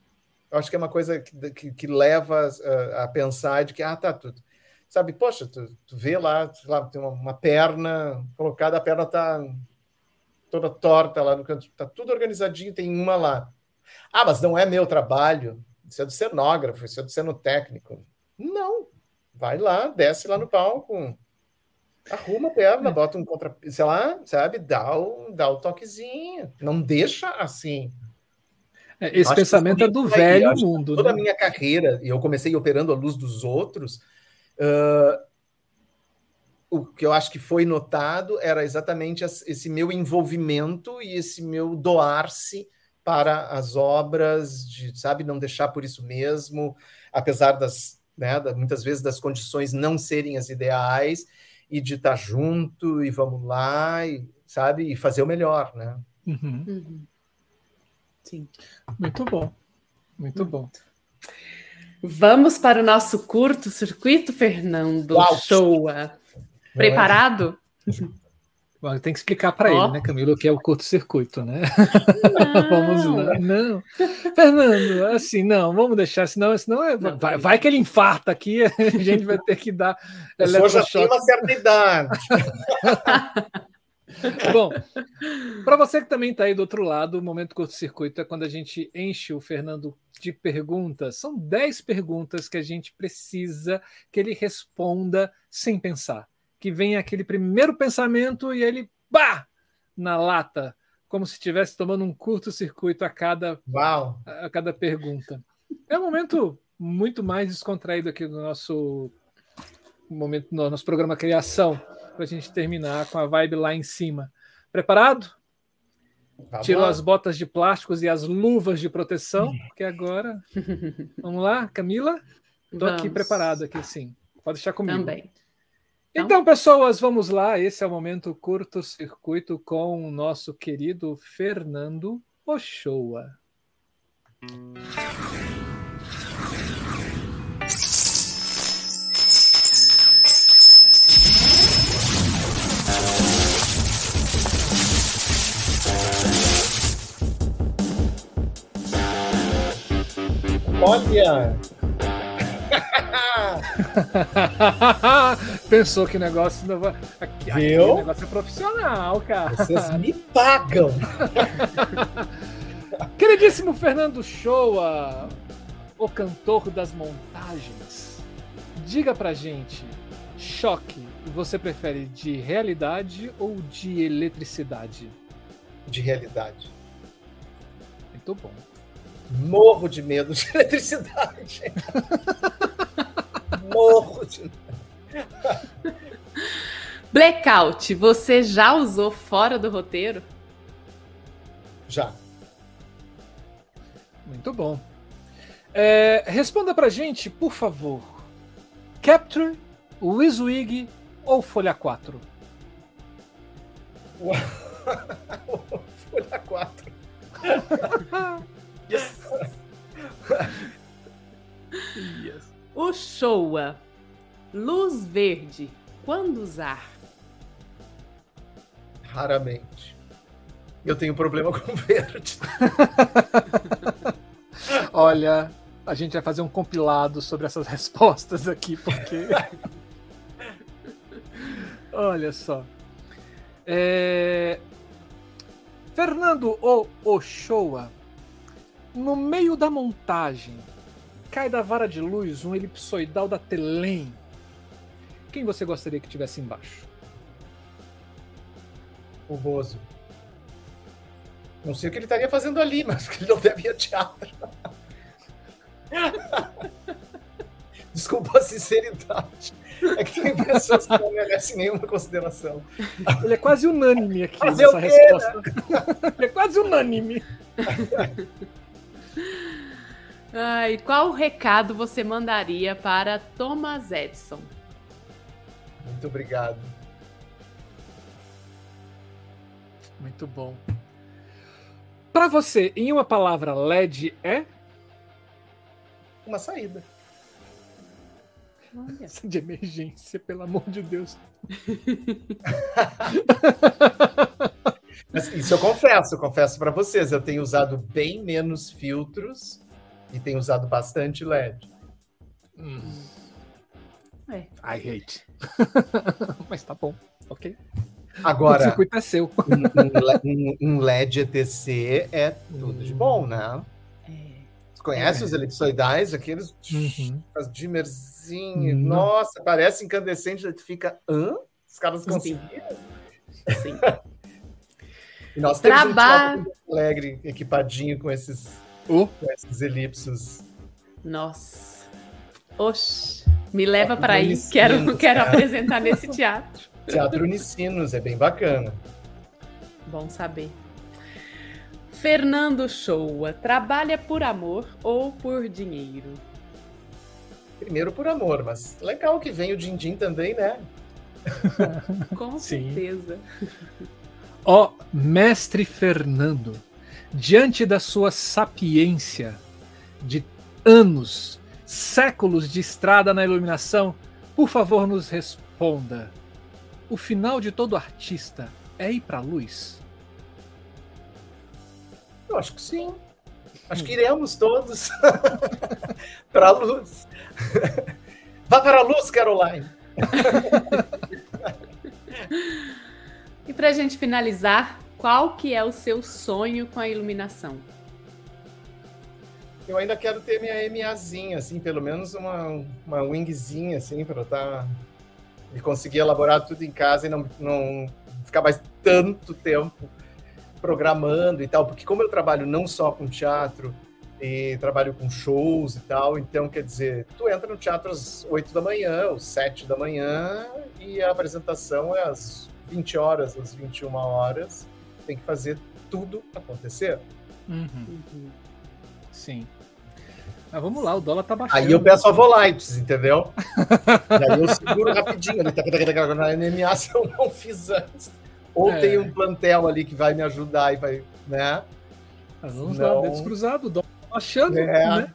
Eu acho que é uma coisa que, que, que leva a, a, pensar de que, ah, tá, tu, sabe, poxa, tu, tu vê lá, lá tem uma, uma, perna colocada, a perna tá toda torta lá no canto, tá tudo organizadinho, tem uma lá. Ah, mas não é meu trabalho, isso é do cenógrafo, isso é do cenotécnico. Não, vai lá, desce lá no palco, arruma a perna, bota um contra, sei lá, sabe, dá o, dá o toquezinho, não deixa assim. É, esse pensamento é do velho mundo. Toda né? a minha carreira, e eu comecei operando à luz dos outros, uh, o que eu acho que foi notado era exatamente esse meu envolvimento e esse meu doar-se para as obras, de, sabe, não deixar por isso mesmo, apesar das, né, da, muitas vezes das condições não serem as ideais, e de estar junto e vamos lá, e, sabe, e fazer o melhor, né? Uhum. Uhum. Sim. Muito bom. Muito bom. Vamos para o nosso curto circuito, Fernando. Uau. Showa. Preparado? Bom, tem que explicar para oh. ele, né, Camilo, o que é o curto-circuito, né? vamos lá. Não. Fernando, assim, não, vamos deixar, senão, senão é, não, vai, vai, que ele infarta aqui, a gente vai ter que dar. Eu já tem uma certa idade. Bom, para você que também está aí do outro lado, o momento curto-circuito é quando a gente enche o Fernando de perguntas. São 10 perguntas que a gente precisa que ele responda sem pensar. Que venha aquele primeiro pensamento e ele, bah, na lata, como se estivesse tomando um curto-circuito a cada, Uau. a cada pergunta. É um momento muito mais descontraído aqui no nosso momento, no nosso programa Criação para a gente terminar com a vibe lá em cima. Preparado? Tá Tirou as botas de plásticos e as luvas de proteção, porque agora. Vamos lá, Camila? Estou aqui preparado aqui, sim. Pode deixar comigo. Também. Então, então, pessoas, vamos lá. Esse é o momento curto-circuito com o nosso querido Fernando Ochoa. Olha! Pensou que o negócio não vai. Aqui, aqui o negócio é profissional, cara. Vocês me pagam. Queridíssimo Fernando Shoa, o cantor das montagens, diga pra gente: choque, você prefere de realidade ou de eletricidade? De realidade. Muito bom. Morro de medo de eletricidade. Morro de Blackout, você já usou fora do roteiro? Já. Muito bom. É, responda pra gente, por favor. Capture, Wizwig ou Folha 4? Folha 4. yes. yes. O Showa. Luz verde. Quando usar? Raramente. Eu tenho problema com verde. Olha, a gente vai fazer um compilado sobre essas respostas aqui, porque. Olha só. É... Fernando O Ochoa, no meio da montagem, cai da vara de luz um elipsoidal da Telem. Quem você gostaria que tivesse embaixo? O Bozo. Não sei o que ele estaria fazendo ali, mas ele não deve ir a teatro. Desculpa a sinceridade. É que tem pessoas que não merecem nenhuma consideração. Ele é quase unânime aqui Fazer nessa resposta. Né? Ele é quase unânime. Ai, qual recado você mandaria para Thomas Edison? Muito obrigado. Muito bom. Para você, em uma palavra, LED é? Uma saída. Olha. De emergência, pelo amor de Deus. Mas isso eu confesso, eu confesso para vocês, eu tenho usado bem menos filtros e tenho usado bastante LED. Hum, É. I hate. Mas tá bom, ok. o Agora, circuito é seu. um, um le- um- um LED ETC é tudo de bom, né? Você conhece É. os elipsoidais, aqueles Uhum. as dimmerzinhos? Não. Nossa, parece incandescente, tu fica, hã? Os caras conseguiram? Sim. E nós temos Traba- um Alegre equipadinho com esses, Oh, com esses elipsos. Nossa. Oxe. Me leva para aí. Quero, quero apresentar nesse teatro. Teatro Unicinos, é bem bacana. Bom saber. Fernando Showa, trabalha por amor ou por dinheiro? Primeiro por amor, mas legal que vem o Dindim também, né? Com Sim. certeza. Ó, mestre Fernando, diante da sua sapiência de anos, séculos de estrada na iluminação, por favor nos responda. O final de todo artista é ir pra luz? Eu acho que sim. Acho que iremos todos para a luz. Vá para a luz, Caroline. E pra gente finalizar, qual que é o seu sonho com a iluminação? Eu ainda quero ter minha MAzinha, assim, pelo menos uma, uma wingzinha, assim, para eu estar. e conseguir elaborar tudo em casa e não, não ficar mais tanto tempo programando e tal, porque como eu trabalho não só com teatro, e trabalho com shows e tal, então quer dizer, tu entra no teatro às 8 da manhã, às 7 da manhã, e a apresentação é às 20 horas, às 21 horas, tem que fazer tudo acontecer. Uhum, Uhum. sim. Mas vamos lá, o dólar tá baixando. Aí eu peço a Volites, entendeu? e aí eu seguro rapidinho tac, tac, tac, na NMA se eu não fiz antes. Ou É. tem um plantel ali que vai me ajudar e vai, né? Mas vamos Não. lá, dedos cruzados, o dólar tá baixando. É. né?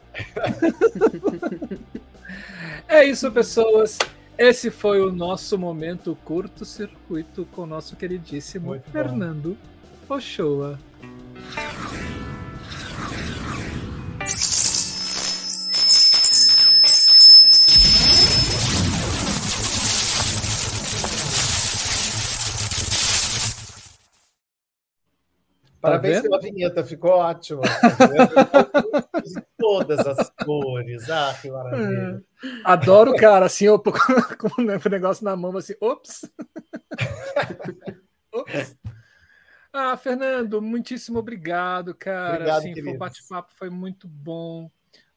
É isso, pessoas. Esse foi o nosso momento curto-circuito com o nosso queridíssimo Muito bom. Fernando Ochoa. Parabéns vendo? pela vinheta, ficou ótimo. Todas as cores. Ah, que maravilha. Adoro, cara, assim, eu com o negócio na mão, assim, ops. ops. Ah, Fernando, muitíssimo obrigado, cara. Obrigado, assim, queridos. o bate-papo foi muito bom.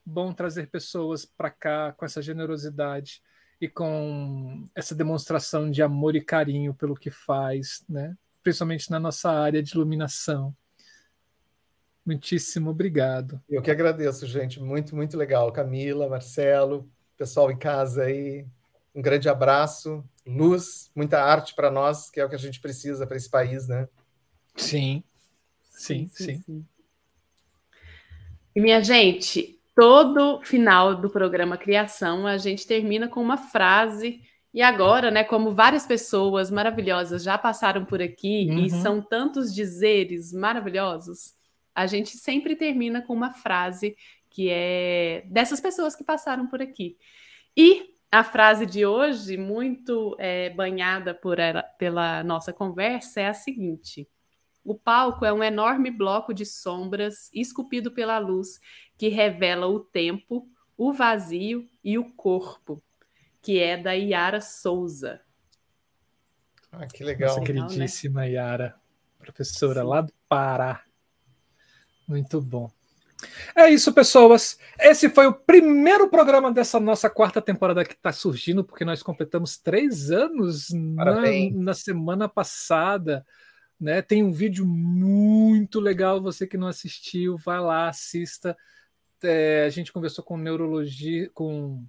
Bom trazer pessoas para cá com essa generosidade e com essa demonstração de amor e carinho pelo que faz, né? Principalmente na nossa área de iluminação. Muitíssimo obrigado. Eu que agradeço, gente. Muito, muito legal. Camila, Marcelo, pessoal em casa aí. Um grande abraço, luz, muita arte para nós, que é o que a gente precisa para esse país, né? Sim. Sim, sim. sim. E minha gente, todo final do programa Criação, a gente termina com uma frase. E agora, né, como várias pessoas maravilhosas já passaram por aqui uhum. e são tantos dizeres maravilhosos, a gente sempre termina com uma frase que é dessas pessoas que passaram por aqui. E a frase de hoje, muito é, banhada por ela, pela nossa conversa, é a seguinte: O palco é um enorme bloco de sombras esculpido pela luz que revela o tempo, o vazio e o corpo, que é da Yara Souza. Ah, que legal. Nossa queridíssima né? Yara, professora Sim. lá do Pará. Muito bom. É isso, pessoas. Esse foi o primeiro programa dessa nossa quarta temporada que está surgindo, porque nós completamos três anos na, na, semana passada. Né? Tem um vídeo muito legal. Você que não assistiu, vai lá, assista. É, a gente conversou com neurologia, com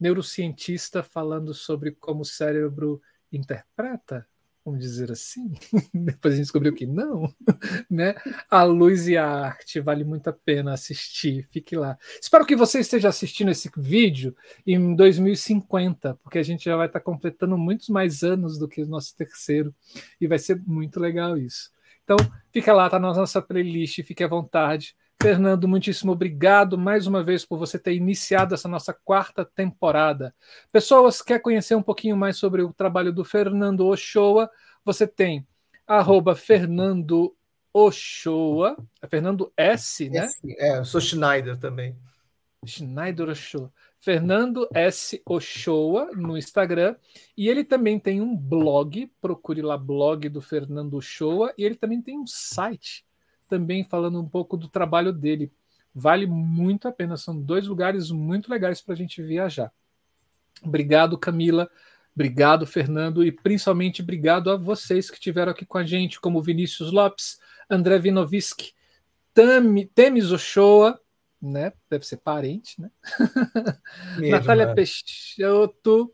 neurocientista falando sobre como o cérebro interpreta vamos dizer assim. Depois a gente descobriu que não, né? A luz e a arte vale muito a pena assistir. Fique lá. Espero que você esteja assistindo esse vídeo em 2050, porque a gente já vai estar completando muitos mais anos do que o nosso terceiro e vai ser muito legal isso. Então, fica lá, tá na nossa playlist, fique à vontade. Fernando, muitíssimo obrigado mais uma vez por você ter iniciado essa nossa quarta temporada. Pessoas, quer conhecer um pouquinho mais sobre o trabalho do Fernando Ochoa? Você tem arroba Fernando Ochoa, é Fernando S, né? É, eu sou Schneider também. Schneider Ochoa. Fernando S. Ochoa no Instagram. E ele também tem um blog, procure lá blog do Fernando Ochoa, e ele também tem um site também falando um pouco do trabalho dele. Vale muito a pena, são dois lugares muito legais para a gente viajar. Obrigado, Camila. Obrigado, Fernando, e principalmente obrigado a vocês que estiveram aqui com a gente, como Vinícius Lopes, André Vinoviski, Tami, Temis Ochoa, né? Deve ser parente, né? Mesmo, Natália né? Peixoto,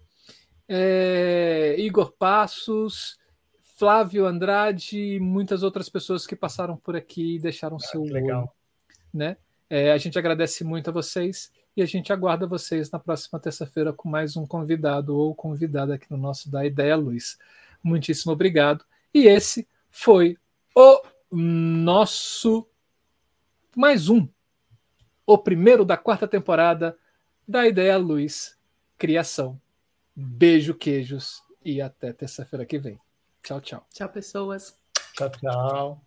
é, Igor Passos, Flávio Andrade e muitas outras pessoas que passaram por aqui e deixaram ah, seu olho. Né? É, a gente agradece muito a vocês e a gente aguarda vocês na próxima terça-feira com mais um convidado ou convidada aqui no nosso Da Ideia Luz. Muitíssimo obrigado. E esse foi o nosso mais um, o primeiro da quarta temporada da Ideia Luz Criação. Beijo, queijos e até terça-feira que vem. Tchau, tchau. Tchau, pessoas. Tchau, tchau.